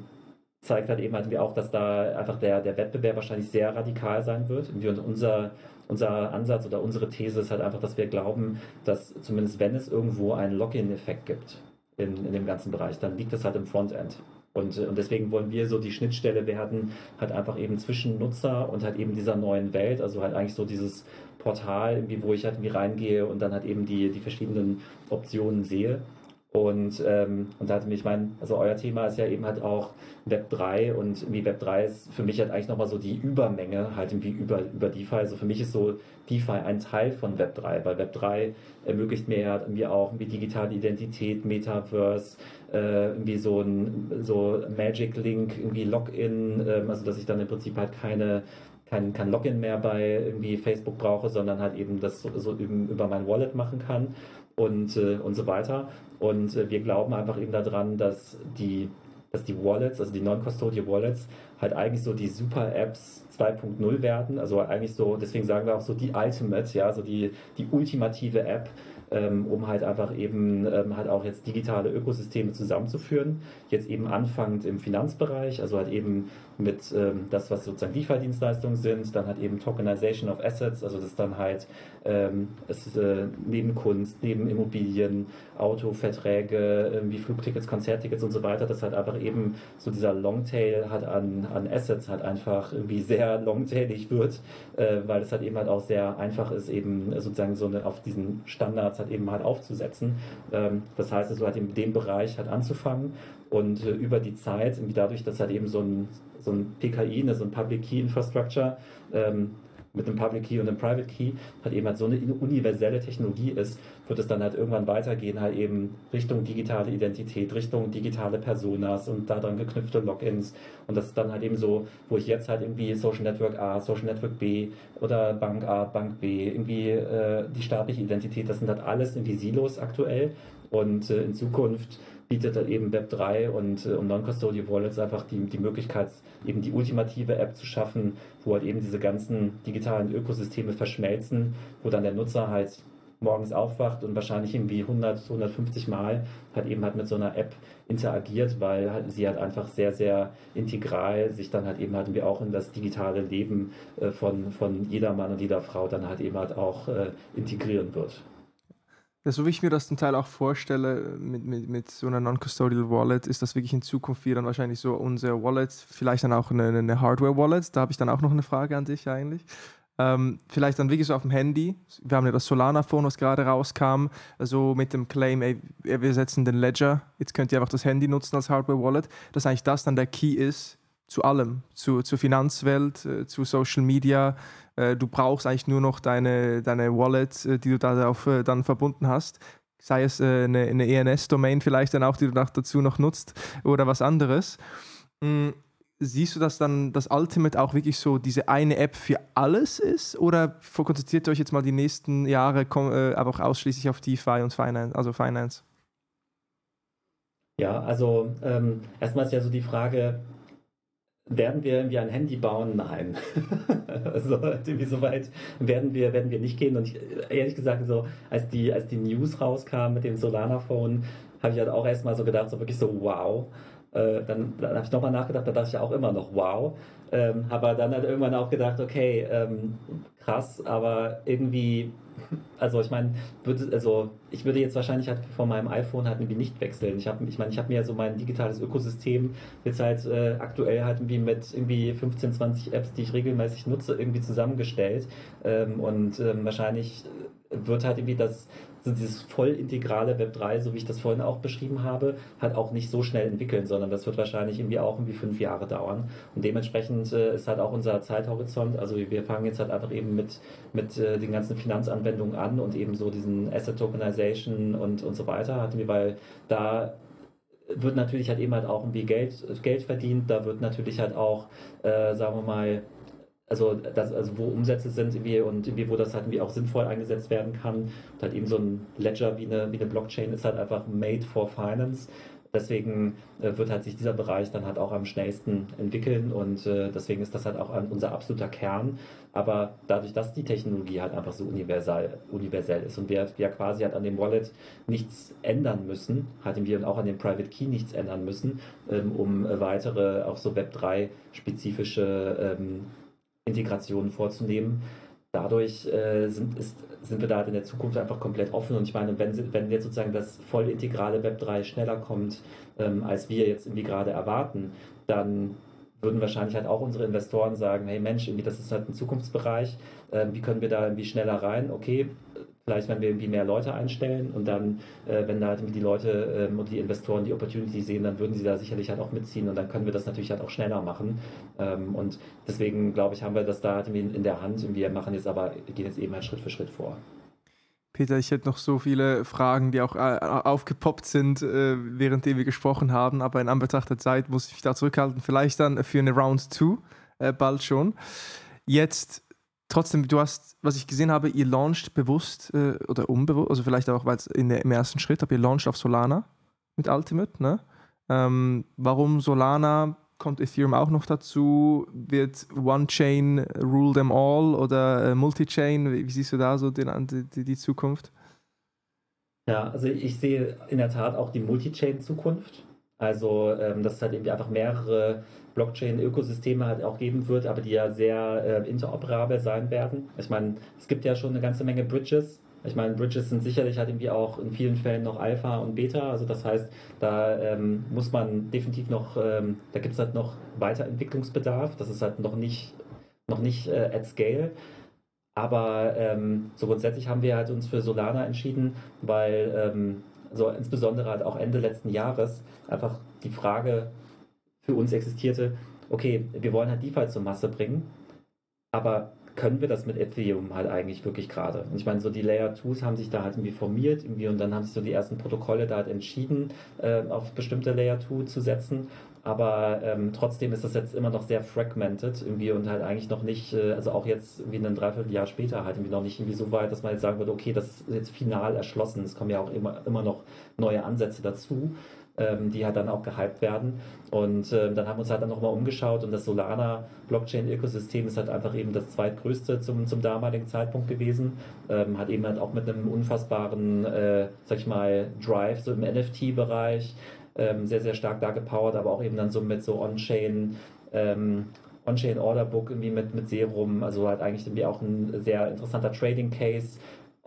zeigt halt eben halt auch, dass da einfach der, der Wettbewerb wahrscheinlich sehr radikal sein wird. Und unser, unser Ansatz oder unsere These ist halt einfach, dass wir glauben, dass zumindest wenn es irgendwo einen Login-Effekt gibt in, in dem ganzen Bereich, dann liegt das halt im Frontend. Und, äh, und deswegen wollen wir so die Schnittstelle werden, halt einfach eben zwischen Nutzer und halt eben dieser neuen Welt, also halt eigentlich so dieses Portal, irgendwie, wo ich halt irgendwie reingehe und dann halt eben die, die verschiedenen Optionen sehe. Und, ähm, und da hatte mich, ich meine, also euer Thema ist ja eben halt auch Web 3 und irgendwie Web 3 ist für mich halt eigentlich nochmal so die Übermenge halt irgendwie über, über DeFi. Also für mich ist so DeFi ein Teil von Web 3, weil Web 3 ermöglicht mir halt irgendwie auch irgendwie digitale Identität, Metaverse, äh, irgendwie so ein so Magic Link, irgendwie Login, äh, also dass ich dann im Prinzip halt keine kein, kein Login mehr bei irgendwie Facebook brauche, sondern halt eben das so, so über mein Wallet machen kann und, äh, und so weiter. Und äh, wir glauben einfach eben daran, dass die, dass die Wallets, also die Non-Custodial Wallets, halt eigentlich so die Super-Apps 2.0 werden. Also eigentlich so, deswegen sagen wir auch so die Ultimate, ja, so die, die ultimative App, ähm, um halt einfach eben ähm, halt auch jetzt digitale Ökosysteme zusammenzuführen. Jetzt eben anfangend im Finanzbereich, also halt eben mit ähm, das, was sozusagen Lieferdienstleistungen sind, dann halt eben Tokenization of Assets, also das dann halt ähm, es, äh, neben Kunst, neben Immobilien, Autoverträge, äh, wie Flugtickets, Konzerttickets und so weiter, dass halt einfach eben so dieser Longtail halt an, an Assets halt einfach irgendwie sehr longtailig wird, äh, weil es halt eben halt auch sehr einfach ist, eben sozusagen so eine, auf diesen Standards halt eben halt aufzusetzen. Ähm, das heißt, also halt in dem Bereich halt anzufangen. Und äh, über die Zeit, irgendwie dadurch, dass halt eben so ein so ein PKI, ne, so ein Public Key Infrastructure, ähm, mit einem Public Key und einem Private Key halt eben halt so eine universelle Technologie ist, wird es dann halt irgendwann weitergehen, halt eben Richtung digitale Identität, Richtung digitale Personas und daran geknüpfte Logins. Und das ist dann halt eben so, wo ich jetzt halt irgendwie Social Network A, Social Network B oder Bank A, Bank B, irgendwie äh, die staatliche Identität, das sind halt alles irgendwie Silos aktuell. Und äh, in Zukunft bietet dann eben Web3 und, äh, und Non-Custodial Wallets einfach die, die Möglichkeit, eben die ultimative App zu schaffen, wo halt eben diese ganzen digitalen Ökosysteme verschmelzen, wo dann der Nutzer halt morgens aufwacht und wahrscheinlich irgendwie 100, 150 Mal halt eben halt mit so einer App interagiert, weil halt sie halt einfach sehr, sehr integral sich dann halt eben halt irgendwie auch in das digitale Leben äh, von, von jeder Mann und jeder Frau dann halt eben halt auch äh, integrieren wird. Ja, so wie ich mir das zum Teil auch vorstelle, mit, mit, mit so einer Non-Custodial Wallet, ist das wirklich in Zukunft wie dann wahrscheinlich so unser Wallet, vielleicht dann auch eine, eine Hardware-Wallet. Da habe ich dann auch noch eine Frage an dich eigentlich. Ähm, vielleicht dann wirklich so auf dem Handy. Wir haben ja das Solana-Phone, was gerade rauskam, also mit dem Claim, ey, wir setzen den Ledger, jetzt könnt ihr einfach das Handy nutzen als Hardware-Wallet, dass eigentlich das dann der Key ist zu allem, zu, zur Finanzwelt, äh, zu Social Media, äh, du brauchst eigentlich nur noch deine, deine Wallet, äh, die du darauf äh, dann verbunden hast. Sei es äh, eine, eine ENS-Domain vielleicht dann auch, die du dazu noch nutzt oder was anderes. Mhm siehst du, dass dann das Ultimate auch wirklich so diese eine App für alles ist? Oder konzentriert ihr euch jetzt mal die nächsten Jahre äh, einfach ausschließlich auf DeFi und Finance, also Finance? Ja, also ähm, erstmal ist ja so die Frage, werden wir irgendwie ein Handy bauen? Nein. [LAUGHS] also irgendwie so weit werden wir, werden wir nicht gehen. Und ich, ehrlich gesagt, so als die, als die News rauskam mit dem Solana Phone, habe ich halt auch erstmal so gedacht, so wirklich so wow. Äh, dann, dann habe ich nochmal nachgedacht, da dachte ich auch immer noch wow. Ähm, aber dann halt irgendwann auch gedacht, okay, ähm, krass, aber irgendwie also ich meine, würde, also ich würde jetzt wahrscheinlich halt von meinem iPhone halt irgendwie nicht wechseln. Ich habe, ich meine, ich habe mir so mein digitales Ökosystem jetzt halt äh, aktuell halt irgendwie mit irgendwie 15, 20 Apps, die ich regelmäßig nutze, irgendwie zusammengestellt. Ähm, und ähm, wahrscheinlich wird halt irgendwie das so dieses voll integrale Web 3, so wie ich das vorhin auch beschrieben habe, halt auch nicht so schnell entwickeln, sondern das wird wahrscheinlich irgendwie auch irgendwie fünf Jahre dauern. Und dementsprechend äh, ist halt auch unser Zeithorizont, also wir fangen jetzt halt einfach eben mit, mit äh, den ganzen Finanzanwendungen an und eben so diesen Asset Tokenization und, und so weiter. Hatten wir, weil da wird natürlich halt eben halt auch irgendwie Geld, Geld verdient, da wird natürlich halt auch, äh, sagen wir mal, also, das, also wo Umsätze sind irgendwie und irgendwie, wo das halt irgendwie auch sinnvoll eingesetzt werden kann. Und halt eben so ein Ledger wie eine, wie eine Blockchain ist halt einfach made for finance. Deswegen äh, wird halt sich dieser Bereich dann halt auch am schnellsten entwickeln und äh, deswegen ist das halt auch unser absoluter Kern. Aber dadurch, dass die Technologie halt einfach so universal, universell ist und wir, wir quasi halt an dem Wallet nichts ändern müssen, hatten wir auch an dem Private Key nichts ändern müssen, ähm, um weitere auch so Web3 spezifische ähm, Integrationen vorzunehmen. Dadurch äh, sind, ist, sind wir da in der Zukunft einfach komplett offen. Und ich meine, wenn, wenn jetzt sozusagen das voll integrale Web 3 schneller kommt, ähm, als wir jetzt irgendwie gerade erwarten, dann würden wahrscheinlich halt auch unsere Investoren sagen, hey Mensch, irgendwie das ist halt ein Zukunftsbereich, ähm, wie können wir da irgendwie schneller rein? Okay, Vielleicht, wenn wir irgendwie mehr Leute einstellen und dann, äh, wenn da halt die Leute ähm, und die Investoren die Opportunity sehen, dann würden sie da sicherlich halt auch mitziehen und dann können wir das natürlich halt auch schneller machen. Ähm, und deswegen, glaube ich, haben wir das da halt irgendwie in der Hand und wir machen jetzt aber, gehen jetzt eben halt Schritt für Schritt vor. Peter, ich hätte noch so viele Fragen, die auch äh, aufgepoppt sind, äh, währenddem wir gesprochen haben, aber in Anbetracht der Zeit muss ich mich da zurückhalten. Vielleicht dann für eine Round 2, äh, bald schon. Jetzt trotzdem, du hast, was ich gesehen habe, ihr launcht bewusst äh, oder unbewusst, also vielleicht auch, weil es im ersten Schritt, aber ihr launcht auf Solana mit Ultimate, ne? Ähm, warum Solana? Kommt Ethereum auch noch dazu? Wird One-Chain rule them all oder äh, Multi-Chain? Wie, wie, siehst du da so den, die, die Zukunft? Ja, also ich sehe in der Tat auch die Multi-Chain-Zukunft. Also, ähm, dass es halt irgendwie einfach mehrere Blockchain-Ökosysteme halt auch geben wird, aber die ja sehr äh, interoperabel sein werden. Ich meine, es gibt ja schon eine ganze Menge Bridges. Ich meine, Bridges sind sicherlich halt irgendwie auch in vielen Fällen noch Alpha und Beta. Also das heißt, da ähm, muss man definitiv noch, ähm, da gibt es halt noch Weiterentwicklungsbedarf. Das ist halt noch nicht, noch nicht äh, at scale. Aber ähm, so grundsätzlich haben wir halt uns für Solana entschieden, weil ähm, also insbesondere halt auch Ende letzten Jahres, einfach die Frage für uns existierte, okay, wir wollen halt DeFi zur Masse bringen, aber können wir das mit Ethereum halt eigentlich wirklich gerade? Und ich meine, so die Layer 2s haben sich da halt irgendwie formiert irgendwie und dann haben sich so die ersten Protokolle da halt entschieden, äh, auf bestimmte Layer 2 zu setzen. Aber ähm, trotzdem ist das jetzt immer noch sehr fragmented irgendwie und halt eigentlich noch nicht, äh, also auch jetzt wie ein Dreivierteljahr später halt irgendwie noch nicht irgendwie so weit, dass man jetzt sagen würde, okay, das ist jetzt final erschlossen. Es kommen ja auch immer, immer noch neue Ansätze dazu ähm, die halt dann auch gehypt werden. Und äh, dann haben wir uns halt dann nochmal umgeschaut und das Solana Blockchain-Ökosystem ist halt einfach eben das zweitgrößte zum, zum damaligen Zeitpunkt gewesen. Ähm, hat eben halt auch mit einem unfassbaren, äh, sag ich mal, Drive so im NFT-Bereich ähm, sehr, sehr stark da gepowert, aber auch eben dann so mit so On-Chain, ähm, On-Chain Order Book irgendwie mit, mit Serum, also halt eigentlich irgendwie auch ein sehr interessanter Trading Case,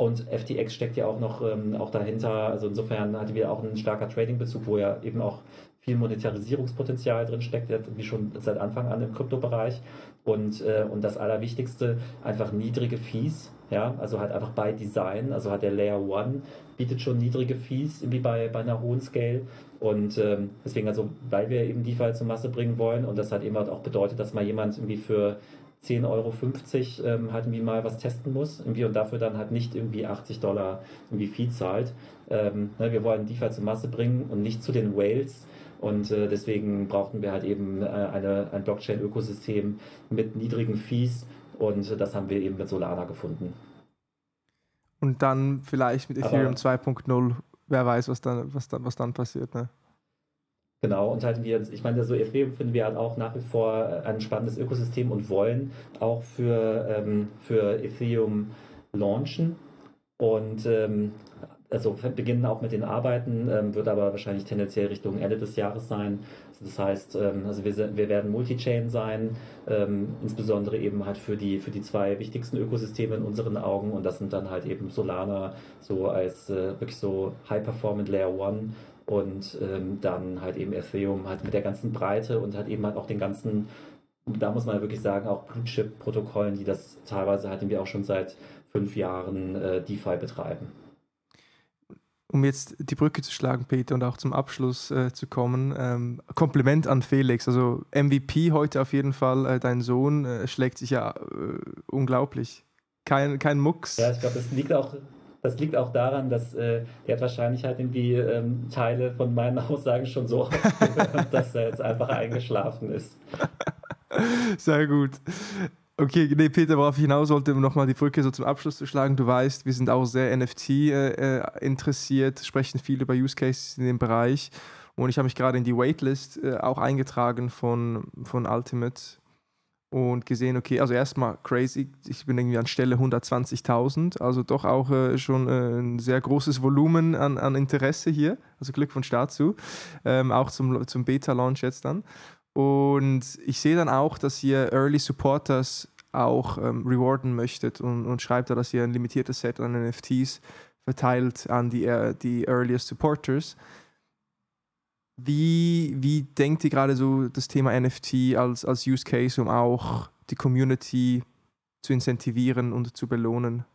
und FTX steckt ja auch noch ähm, auch dahinter. Also insofern hatten wir auch einen starker Trading-Bezug, wo ja eben auch viel Monetarisierungspotenzial drin steckt, wie schon seit Anfang an im Kryptobereich. Und, äh, und das Allerwichtigste, einfach niedrige Fees. Ja, also halt einfach bei Design, also hat der Layer One bietet schon niedrige Fees, wie bei, bei einer hohen Scale. Und ähm, deswegen, also, weil wir eben DeFi zur Masse bringen wollen und das hat eben halt auch bedeutet, dass mal jemand irgendwie für 10,50 Euro ähm, halt irgendwie mal was testen muss irgendwie und dafür dann halt nicht irgendwie 80 Dollar irgendwie Fee zahlt. Ähm, ne, wir wollen DeFi zur Masse bringen und nicht zu den Whales Und äh, deswegen brauchten wir halt eben äh, eine, ein Blockchain-Ökosystem mit niedrigen Fees und das haben wir eben mit Solana gefunden. Und dann vielleicht mit Ethereum 2.0, wer weiß, was dann, was dann, was dann passiert, ne? Genau, und halt wir, ich meine, so Ethereum finden wir halt auch nach wie vor ein spannendes Ökosystem und wollen auch für, ähm, für Ethereum launchen. Und ähm, also beginnen auch mit den Arbeiten, ähm, wird aber wahrscheinlich tendenziell Richtung Ende des Jahres sein. Das heißt, ähm, also wir, wir werden Multi-Chain sein, ähm, insbesondere eben halt für die, für die zwei wichtigsten Ökosysteme in unseren Augen und das sind dann halt eben Solana so als äh, wirklich so High-Performant Layer One und ähm, dann halt eben Ethereum halt mit der ganzen Breite und halt eben halt auch den ganzen, da muss man wirklich sagen, auch Blue-Chip-Protokollen, die das teilweise hatten wir auch schon seit fünf Jahren äh, DeFi betreiben um jetzt die Brücke zu schlagen, Peter, und auch zum Abschluss äh, zu kommen, ähm, Kompliment an Felix. Also MVP heute auf jeden Fall. Äh, dein Sohn äh, schlägt sich ja äh, unglaublich. Kein, kein Mucks. Ja, ich glaube, das liegt auch. Das liegt auch daran, dass äh, der hat wahrscheinlich halt irgendwie ähm, Teile von meinen [LAUGHS] Aussagen schon so aufgehört, dass er jetzt einfach eingeschlafen ist. Sehr gut. Okay, nee, Peter, worauf ich hinaus wollte, um nochmal die Brücke so zum Abschluss zu schlagen. Du weißt, wir sind auch sehr NFT äh, äh, interessiert, sprechen viel über Use Cases in dem Bereich. Und ich habe mich gerade in die Waitlist äh, auch eingetragen von, von Ultimate und gesehen, okay, also erstmal crazy, ich bin irgendwie an Stelle 120.000, also doch auch äh, schon äh, ein sehr großes Volumen an, an Interesse hier. Also Glückwunsch dazu, ähm, auch zum, zum Beta-Launch jetzt dann. Und ich sehe dann auch, dass ihr Early Supporters auch ähm, rewarden möchtet und, und schreibt da, dass ihr ein limitiertes Set an NFTs verteilt an die, äh, die Earliest Supporters. Wie, wie denkt ihr gerade so das Thema NFT als, als Use Case, um auch die Community zu incentivieren und zu belohnen?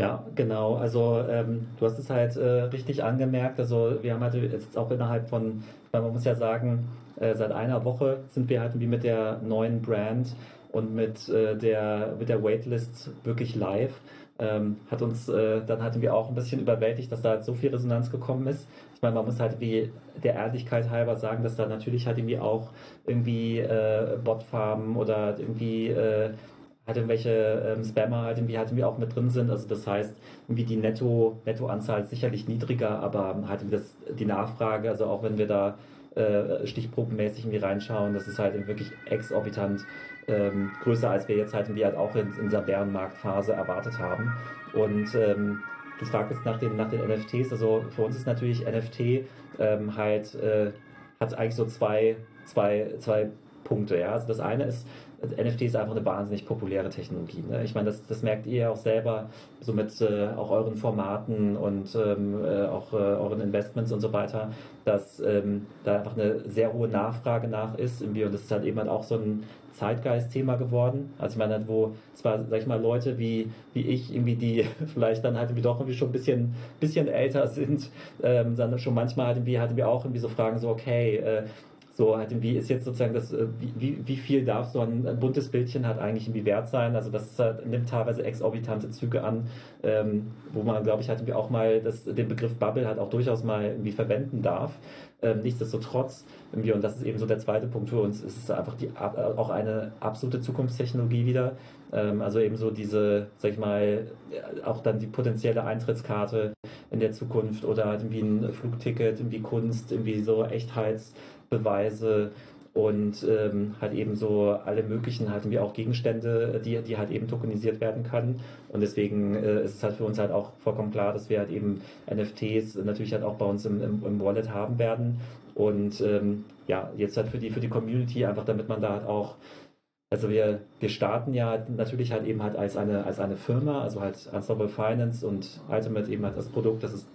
Ja, genau. Also ähm, du hast es halt äh, richtig angemerkt. Also wir haben halt jetzt auch innerhalb von, man muss ja sagen, äh, seit einer Woche sind wir halt wie mit der neuen Brand und mit äh, der mit der Waitlist wirklich live. Ähm, hat uns, äh, dann hatten wir auch ein bisschen überwältigt, dass da halt so viel Resonanz gekommen ist. Ich meine, man muss halt wie der Ehrlichkeit halber sagen, dass da natürlich halt irgendwie auch irgendwie äh, Botfarmen oder irgendwie äh, halt irgendwelche ähm, Spammer halt irgendwie, halt irgendwie auch mit drin sind. Also das heißt, irgendwie die Netto, Nettoanzahl ist sicherlich niedriger, aber halt das, die Nachfrage, also auch wenn wir da äh, stichprobenmäßig irgendwie reinschauen, das ist halt wirklich exorbitant ähm, größer, als wir jetzt halt irgendwie halt auch in, in dieser Bärenmarktphase erwartet haben. Und ähm, du fragst nach den, nach den NFTs, also für uns ist natürlich NFT ähm, halt, äh, hat eigentlich so zwei, zwei, zwei Punkte. Ja? Also das eine ist, NFT ist einfach eine wahnsinnig populäre Technologie. Ne? Ich meine, das, das merkt ihr auch selber, so mit äh, auch euren Formaten und ähm, äh, auch äh, euren Investments und so weiter, dass ähm, da einfach eine sehr hohe Nachfrage nach ist. Und das ist halt eben halt auch so ein Zeitgeist-Thema geworden. Also ich meine, wo zwar, sag ich mal, Leute wie, wie ich, irgendwie, die [LAUGHS] vielleicht dann halt irgendwie doch irgendwie schon ein bisschen, bisschen älter sind, ähm, dann schon manchmal halt irgendwie, halt irgendwie auch irgendwie so fragen, so, okay, äh, so, halt, wie ist jetzt sozusagen das, äh, wie, wie viel darf so ein buntes Bildchen halt eigentlich irgendwie wert sein? Also das halt, nimmt teilweise exorbitante Züge an, ähm, wo man, glaube ich, halt irgendwie auch mal das, den Begriff Bubble halt auch durchaus mal irgendwie verwenden darf. Ähm, nichtsdestotrotz, irgendwie, und das ist eben so der zweite Punkt für uns, ist es einfach die, auch eine absolute Zukunftstechnologie wieder. Ähm, also eben so diese, sag ich mal, auch dann die potenzielle Eintrittskarte in der Zukunft oder halt irgendwie ein Flugticket, irgendwie Kunst, irgendwie so Echtheits- Beweise und ähm, halt eben so alle möglichen halt irgendwie auch Gegenstände, die, die halt eben tokenisiert werden können. Und deswegen äh, ist es halt für uns halt auch vollkommen klar, dass wir halt eben NFTs natürlich halt auch bei uns im, im, im Wallet haben werden. Und ähm, ja, jetzt halt für die, für die Community, einfach damit man da halt auch also wir, wir starten ja natürlich halt eben halt als eine, als eine Firma, also halt Unstoppable Finance und Ultimate eben halt das Produkt, das ist,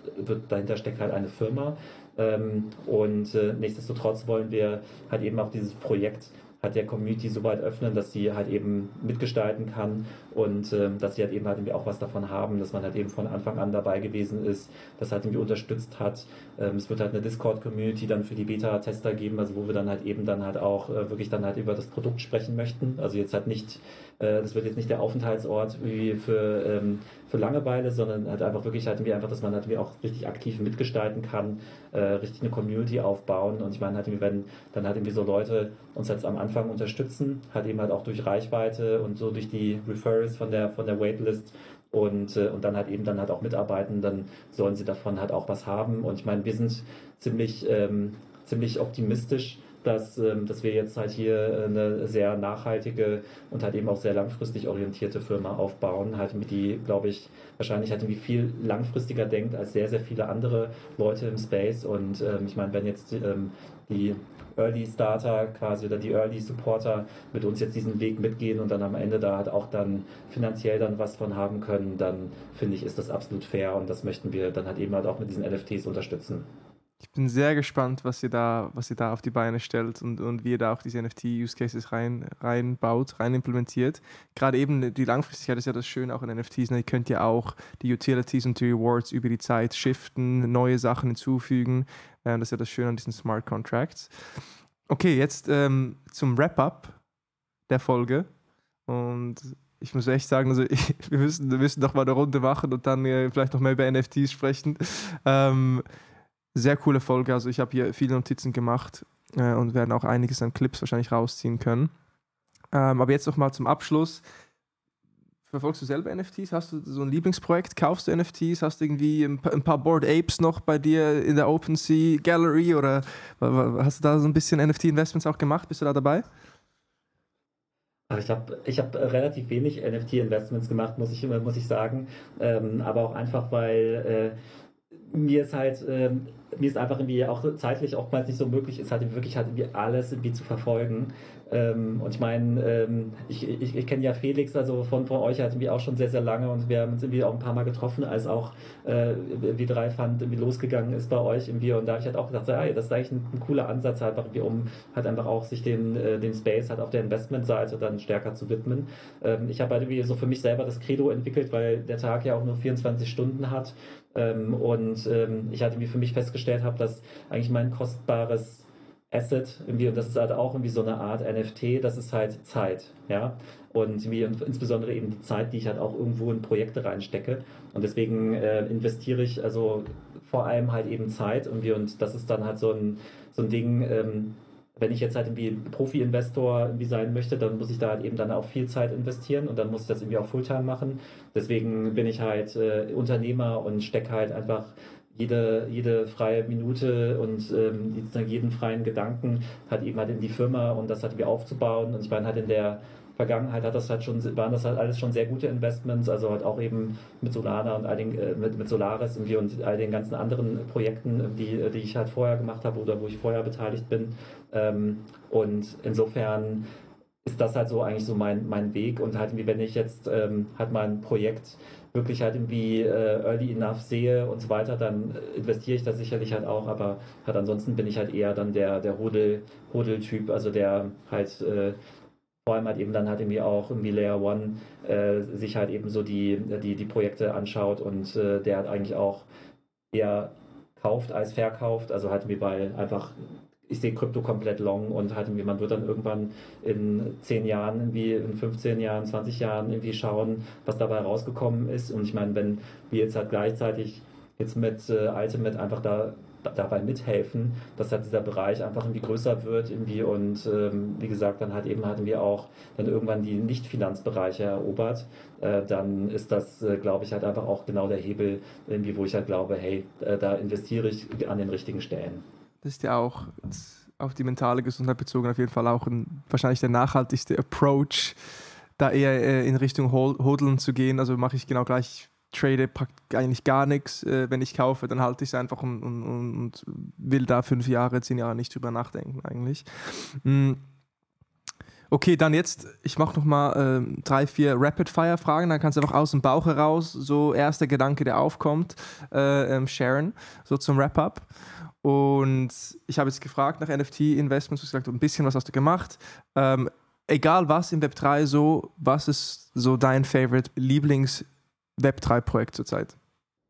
dahinter steckt halt eine Firma. Ähm, und äh, nichtsdestotrotz wollen wir halt eben auch dieses Projekt halt der Community so weit öffnen, dass sie halt eben mitgestalten kann und ähm, dass sie halt eben halt irgendwie auch was davon haben, dass man halt eben von Anfang an dabei gewesen ist, das halt irgendwie unterstützt hat. Ähm, es wird halt eine Discord-Community dann für die Beta-Tester geben, also wo wir dann halt eben dann halt auch äh, wirklich dann halt über das Produkt sprechen möchten. Also jetzt halt nicht Äh, das wird jetzt nicht der Aufenthaltsort wie für, ähm, für Langeweile, sondern halt einfach wirklich halt einfach, dass man halt auch richtig aktiv mitgestalten kann, äh, richtig eine Community aufbauen. Und ich meine halt wenn dann halt irgendwie so Leute uns jetzt am Anfang unterstützen, halt eben halt auch durch Reichweite und so durch die Referrals von der, von der Waitlist, und, äh, und dann halt eben dann halt auch mitarbeiten, dann sollen sie davon halt auch was haben. Und ich meine, wir sind ziemlich, ähm, ziemlich optimistisch, dass, ähm, dass wir jetzt halt hier eine sehr nachhaltige und halt eben auch sehr langfristig orientierte Firma aufbauen, halt die, glaube ich, wahrscheinlich halt irgendwie viel langfristiger denkt als sehr, sehr viele andere Leute im Space. Und ähm, ich meine, wenn jetzt ähm, die Early Starter quasi oder die Early Supporter mit uns jetzt diesen Weg mitgehen und dann am Ende da halt auch dann finanziell dann was von haben können, dann finde ich, ist das absolut fair und das möchten wir dann halt eben halt auch mit diesen NFTs unterstützen. Ich bin sehr gespannt, was ihr da, was ihr da auf die Beine stellt und, und wie ihr da auch diese NFT-Use-Cases rein, reinbaut, rein implementiert. Gerade eben die Langfristigkeit ist ja das Schöne auch in NFTs. Ne? Ihr könnt ja auch die Utilities und die Rewards über die Zeit shiften, neue Sachen hinzufügen. Äh, das ist ja das Schöne an diesen Smart Contracts. Okay, jetzt ähm, zum Wrap-up der Folge. Und ich muss echt sagen, also [LAUGHS] ich, wir, müssen, wir müssen mal eine Runde machen und dann äh, vielleicht noch mehr über NFTs sprechen. Ähm, sehr coole Folge. Also ich habe hier viele Notizen gemacht äh, und werden auch einiges an Clips wahrscheinlich rausziehen können. Ähm, aber jetzt noch mal zum Abschluss. Verfolgst du selber NFTs? Hast du so ein Lieblingsprojekt? Kaufst du NFTs? Hast du irgendwie ein paar Board Apes noch bei dir in der OpenSea Gallery oder hast du da so ein bisschen NFT-Investments auch gemacht? Bist du da dabei? Ich habe ich hab relativ wenig NFT-Investments gemacht, muss ich, muss ich sagen. Ähm, aber auch einfach, weil äh, mir ist halt. Ähm, mir ist einfach irgendwie auch zeitlich oftmals nicht so möglich ist, halt wirklich halt irgendwie alles irgendwie zu verfolgen. Ähm, und ich meine, ähm, ich, ich, ich kenne ja Felix, also von, von euch halt wir auch schon sehr, sehr lange und wir haben uns irgendwie auch ein paar Mal getroffen, als auch äh, W3 Fund irgendwie losgegangen ist bei euch irgendwie. Und da habe ich halt auch gedacht, so, ja, das ist eigentlich ein, ein, cooler Ansatz, halt irgendwie, um halt einfach auch sich den, äh, den Space halt auf der Investmentseite dann stärker zu widmen. Ähm, ich habe halt irgendwie so für mich selber das Credo entwickelt, weil der Tag ja auch nur 24 Stunden hat. Ähm, und ähm, ich hatte irgendwie für mich festgestellt habe, dass eigentlich mein kostbares Asset, irgendwie, und das ist halt auch irgendwie so eine Art NFT, das ist halt Zeit, ja. Und, und insbesondere eben die Zeit, die ich halt auch irgendwo in Projekte reinstecke. Und deswegen äh, investiere ich also vor allem halt eben Zeit irgendwie, und das ist dann halt so ein, so ein Ding, ähm, wenn ich jetzt halt irgendwie Profi-Investor irgendwie sein möchte, dann muss ich da halt eben dann auch viel Zeit investieren und dann muss ich das irgendwie auch Fulltime machen. Deswegen bin ich halt äh, Unternehmer und stecke halt einfach jede, jede freie Minute und ähm, jeden freien Gedanken hat eben halt in die Firma und das hat wir aufzubauen. Und ich meine halt in der Vergangenheit hat das halt schon, waren das halt alles schon sehr gute Investments, also halt auch eben mit Solana und all den, äh, mit, mit Solaris irgendwie und all den ganzen anderen Projekten, die, die ich halt vorher gemacht habe oder wo ich vorher beteiligt bin. Ähm, und insofern ist das halt so eigentlich so mein, mein Weg und halt wie wenn ich jetzt ähm, halt mein Projekt wirklich halt irgendwie äh, early enough sehe und so weiter, dann investiere ich da sicherlich halt auch, aber halt ansonsten bin ich halt eher dann der, der Hodel, Hodel-Typ, also der halt äh, vor allem halt eben dann halt irgendwie auch irgendwie Layer One äh, sich halt eben so die, die, die Projekte anschaut und äh, der hat eigentlich auch eher kauft als verkauft, also halt wie bei einfach ich sehe Krypto komplett long und halt irgendwie, man wird dann irgendwann in 10 Jahren, irgendwie in 15 Jahren, 20 Jahren irgendwie schauen, was dabei rausgekommen ist. Und ich meine, wenn wir jetzt halt gleichzeitig jetzt mit äh, Ultimate einfach da dabei mithelfen, dass halt dieser Bereich einfach irgendwie größer wird irgendwie und ähm, wie gesagt dann halt eben hatten wir auch dann irgendwann die Nicht-Finanzbereiche erobert, äh, dann ist das äh, glaube ich halt einfach auch genau der Hebel irgendwie, wo ich halt glaube, hey, äh, da investiere ich an den richtigen Stellen. Das ist ja auch auf die mentale Gesundheit bezogen auf jeden Fall auch ein, wahrscheinlich der nachhaltigste Approach, da eher äh, in Richtung Hodeln zu gehen. Also mache ich genau gleich, trade eigentlich gar nichts. Äh, wenn ich kaufe, dann halte ich es einfach und, und, und, will da fünf Jahre, zehn Jahre nicht drüber nachdenken eigentlich. Mhm. Okay, dann jetzt, ich mache nochmal äh, drei, vier Rapid-Fire-Fragen, dann kannst du einfach aus dem Bauch heraus so erster Gedanke, der aufkommt, äh, ähm, sharen, so zum Wrap-up. Und ich habe jetzt gefragt nach NFT-Investments, du hast gesagt, ein bisschen was hast du gemacht. Ähm, egal was im Web3 so, was ist so dein Favorite Lieblings-Web3-Projekt zurzeit?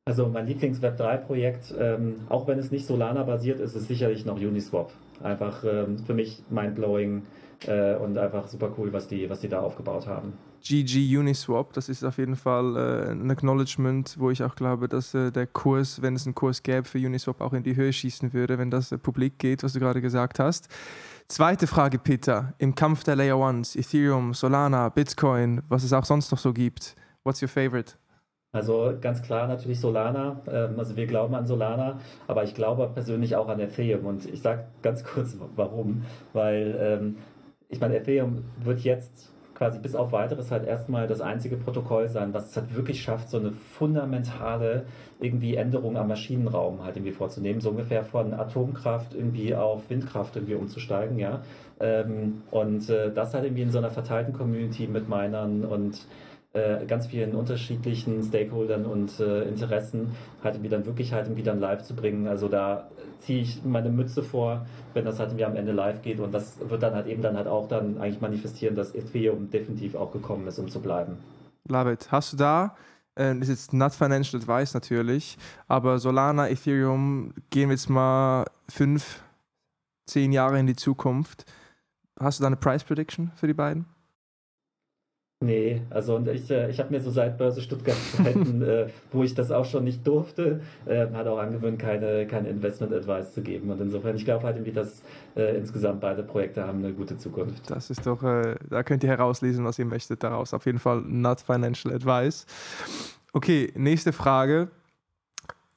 Also mein Lieblings-Web3-Projekt, ähm, auch wenn es nicht Solana-basiert ist, ist sicherlich noch Uniswap. Einfach ähm, für mich mindblowing äh, und einfach super cool, was die, was die da aufgebaut haben. GG Uniswap, das ist auf jeden Fall äh, ein Acknowledgement, wo ich auch glaube, dass äh, der Kurs, wenn es einen Kurs gäbe für Uniswap, auch in die Höhe schießen würde, wenn das äh, publik geht, was du gerade gesagt hast. Zweite Frage, Peter. Im Kampf der Layer Ones, Ethereum, Solana, Bitcoin, was es auch sonst noch so gibt. What's your favorite? Also ganz klar natürlich Solana. Ähm, also wir glauben an Solana, aber ich glaube persönlich auch an Ethereum. Und ich sage ganz kurz warum. Weil ähm, ich meine, Ethereum wird jetzt quasi bis auf weiteres halt erstmal das einzige Protokoll sein, was es halt wirklich schafft, so eine fundamentale irgendwie Änderung am Maschinenraum halt irgendwie vorzunehmen, so ungefähr von Atomkraft irgendwie auf Windkraft irgendwie umzusteigen, ja. Ähm, und äh, das halt irgendwie in so einer verteilten Community mit Minern und äh, ganz vielen unterschiedlichen Stakeholdern und äh, Interessen halt irgendwie dann wirklich halt irgendwie dann live zu bringen. Also da ziehe ich meine Mütze vor, wenn das halt irgendwie am Ende live geht und das wird dann halt eben dann halt auch dann eigentlich manifestieren, dass Ethereum definitiv auch gekommen ist, um zu bleiben. Love it. Hast du da, äh, ist jetzt not financial advice natürlich, aber Solana, Ethereum, gehen wir jetzt mal fünf, zehn Jahre in die Zukunft. Hast du da eine Price Prediction für die beiden? Nee, also und ich, äh, ich habe mir so seit Börse Stuttgart Zeiten, [LAUGHS] äh, wo ich das auch schon nicht durfte, äh, hat auch angewöhnt, keine, keine Investment Advice zu geben. Und insofern, ich glaube halt irgendwie, dass äh, insgesamt beide Projekte haben eine gute Zukunft. Das ist doch, äh, da könnt ihr herauslesen, was ihr möchtet daraus. Auf jeden Fall not financial advice. Okay, nächste Frage.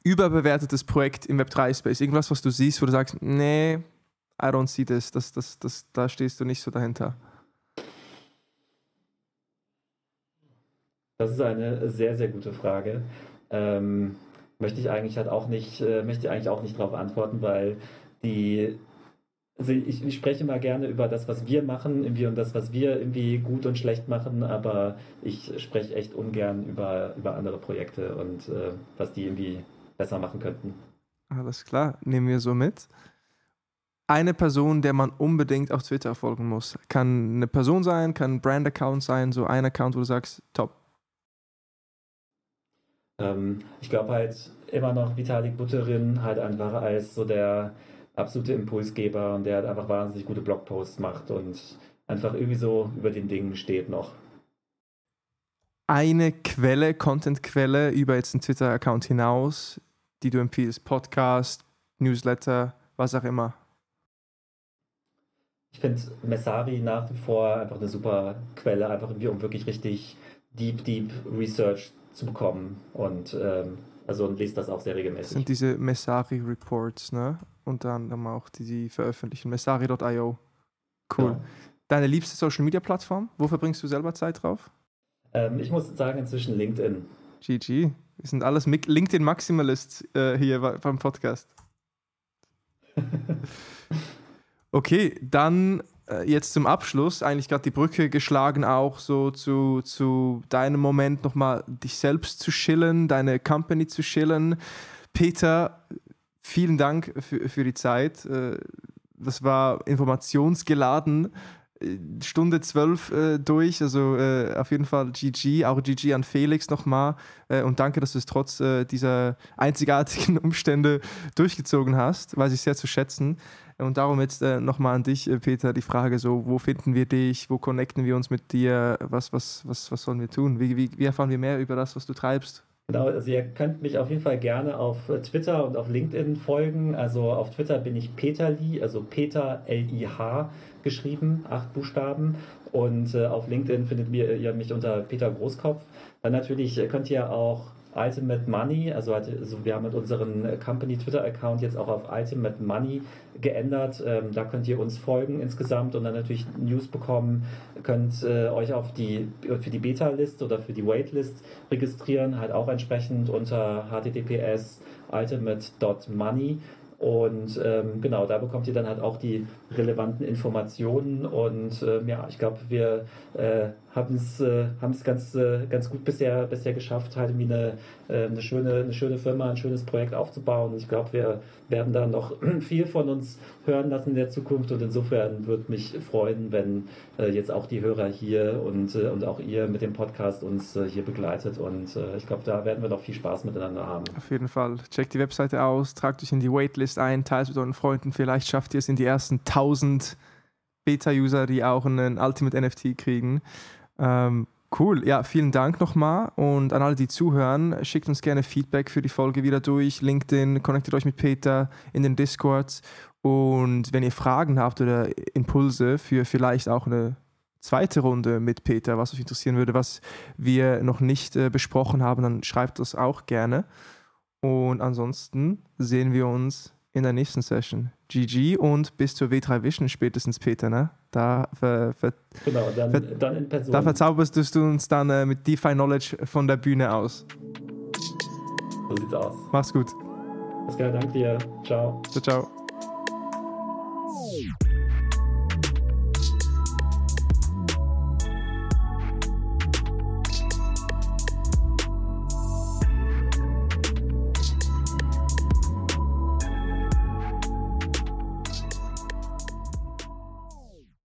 Überbewertetes Projekt im Web3-Space. Irgendwas, was du siehst, wo du sagst, nee, I don't see this, das, das, das, da stehst du nicht so dahinter. Das ist eine sehr, sehr gute Frage. Ähm, möchte ich eigentlich halt auch nicht, äh, möchte eigentlich auch nicht darauf antworten, weil die, also ich, ich, spreche mal gerne über das, was wir machen, irgendwie und das, was wir irgendwie gut und schlecht machen, aber ich spreche echt ungern über, über andere Projekte und äh, was die irgendwie besser machen könnten. Alles klar, nehmen wir so mit. Eine Person, der man unbedingt auf Twitter folgen muss. Kann eine Person sein, kann ein Brand-Account sein, so ein Account, wo du sagst, top, ähm, ich glaube halt immer noch Vitalik Buterin halt einfach als so der absolute Impulsgeber und der halt einfach wahnsinnig gute Blogposts macht und einfach irgendwie so über den Dingen steht noch. Eine Quelle, Content-Quelle über jetzt einen Twitter-Account hinaus, die du empfiehlst, Podcast, Newsletter, was auch immer. Ich finde Messari nach wie vor einfach eine super Quelle, einfach irgendwie um wirklich richtig deep, deep Research zu bekommen. Und ähm, also und lese das auch sehr regelmäßig. Das sind diese Messari Reports, ne? Und dann auch die, die veröffentlichen. Messari.io. Cool. Ja. Deine liebste Social Media Plattform? Wo verbringst du selber Zeit drauf? Ähm, ich muss sagen, inzwischen LinkedIn. GG. Wir sind alles LinkedIn Maximalists äh, hier beim Podcast. [LAUGHS] okay, dann jetzt zum Abschluss eigentlich gerade die Brücke geschlagen, auch so zu, zu deinem Moment nochmal dich selbst zu schillen, deine Company zu schillen. Peter, vielen Dank für, für die Zeit. Äh, das war informationsgeladen. Äh, Stunde zwölf äh, durch, also äh, auf jeden Fall GG, auch GG an Felix nochmal äh, und danke, dass du es trotz dieser einzigartigen [LAUGHS] Umstände durchgezogen hast, weiß ich sehr zu schätzen. Und darum jetzt äh, nochmal an dich, äh, Peter, die Frage so, wo finden wir dich, wo connecten wir uns mit dir, was, was, was, was sollen wir tun? Wie, wie, wie erfahren wir mehr über das, was du treibst? Genau, also ihr könnt mich auf jeden Fall gerne auf äh, Twitter und auf LinkedIn folgen. Also auf Twitter bin ich Peter Lee, also Peter L-I-H geschrieben, acht Buchstaben. Und äh, auf LinkedIn findet ihr mich unter Peter Großkopf. Dann natürlich könnt ihr auch Ultimate Money, also, also wir haben mit unserem Company Twitter-Account jetzt auch auf Ultimate Money geändert. Ähm, da könnt ihr uns folgen insgesamt und dann natürlich News bekommen, könnt äh, euch auf die, für die Beta-List oder für die Waitlist registrieren, halt auch entsprechend unter https ultimate.money und ähm, genau, da bekommt ihr dann halt auch die relevanten Informationen. Und ähm, ja, ich glaube, wir äh, haben es äh, ganz, äh, ganz gut bisher, bisher geschafft, halt irgendwie eine, äh, eine, schöne, eine schöne Firma, ein schönes Projekt aufzubauen. Ich glaube, wir werden da noch [CLEARS THROAT] viel von uns hören lassen in der Zukunft und insofern würde mich freuen, wenn äh, jetzt auch die Hörer hier und, äh, und auch ihr mit dem Podcast uns äh, hier begleitet und äh, ich glaube, da werden wir noch viel Spaß miteinander haben. Auf jeden Fall. Checkt die Webseite aus, tragt euch in die Waitlist ein, teilt mit euren Freunden, vielleicht schafft ihr es in die ersten 1000 Beta-User, die auch einen Ultimate NFT kriegen. Ähm, cool, ja, vielen Dank nochmal und an alle, die zuhören, schickt uns gerne Feedback für die Folge wieder durch. LinkedIn, connectet euch mit Peter in den Discords und wenn ihr Fragen habt oder Impulse für vielleicht auch eine zweite Runde mit Peter, was euch interessieren würde, was wir noch nicht äh, besprochen haben, dann schreibt das auch gerne. Und ansonsten sehen wir uns in der nächsten Session. GG und bis zur W3 Vision spätestens, Peter, ne? Da, ver, ver, genau, dann, ver, dann in Person. Da verzauberst du uns dann äh, mit DeFi Knowledge von der Bühne aus. So sieht's aus. Mach's gut. Pascal, danke dir. Ciao. Ciao, ciao.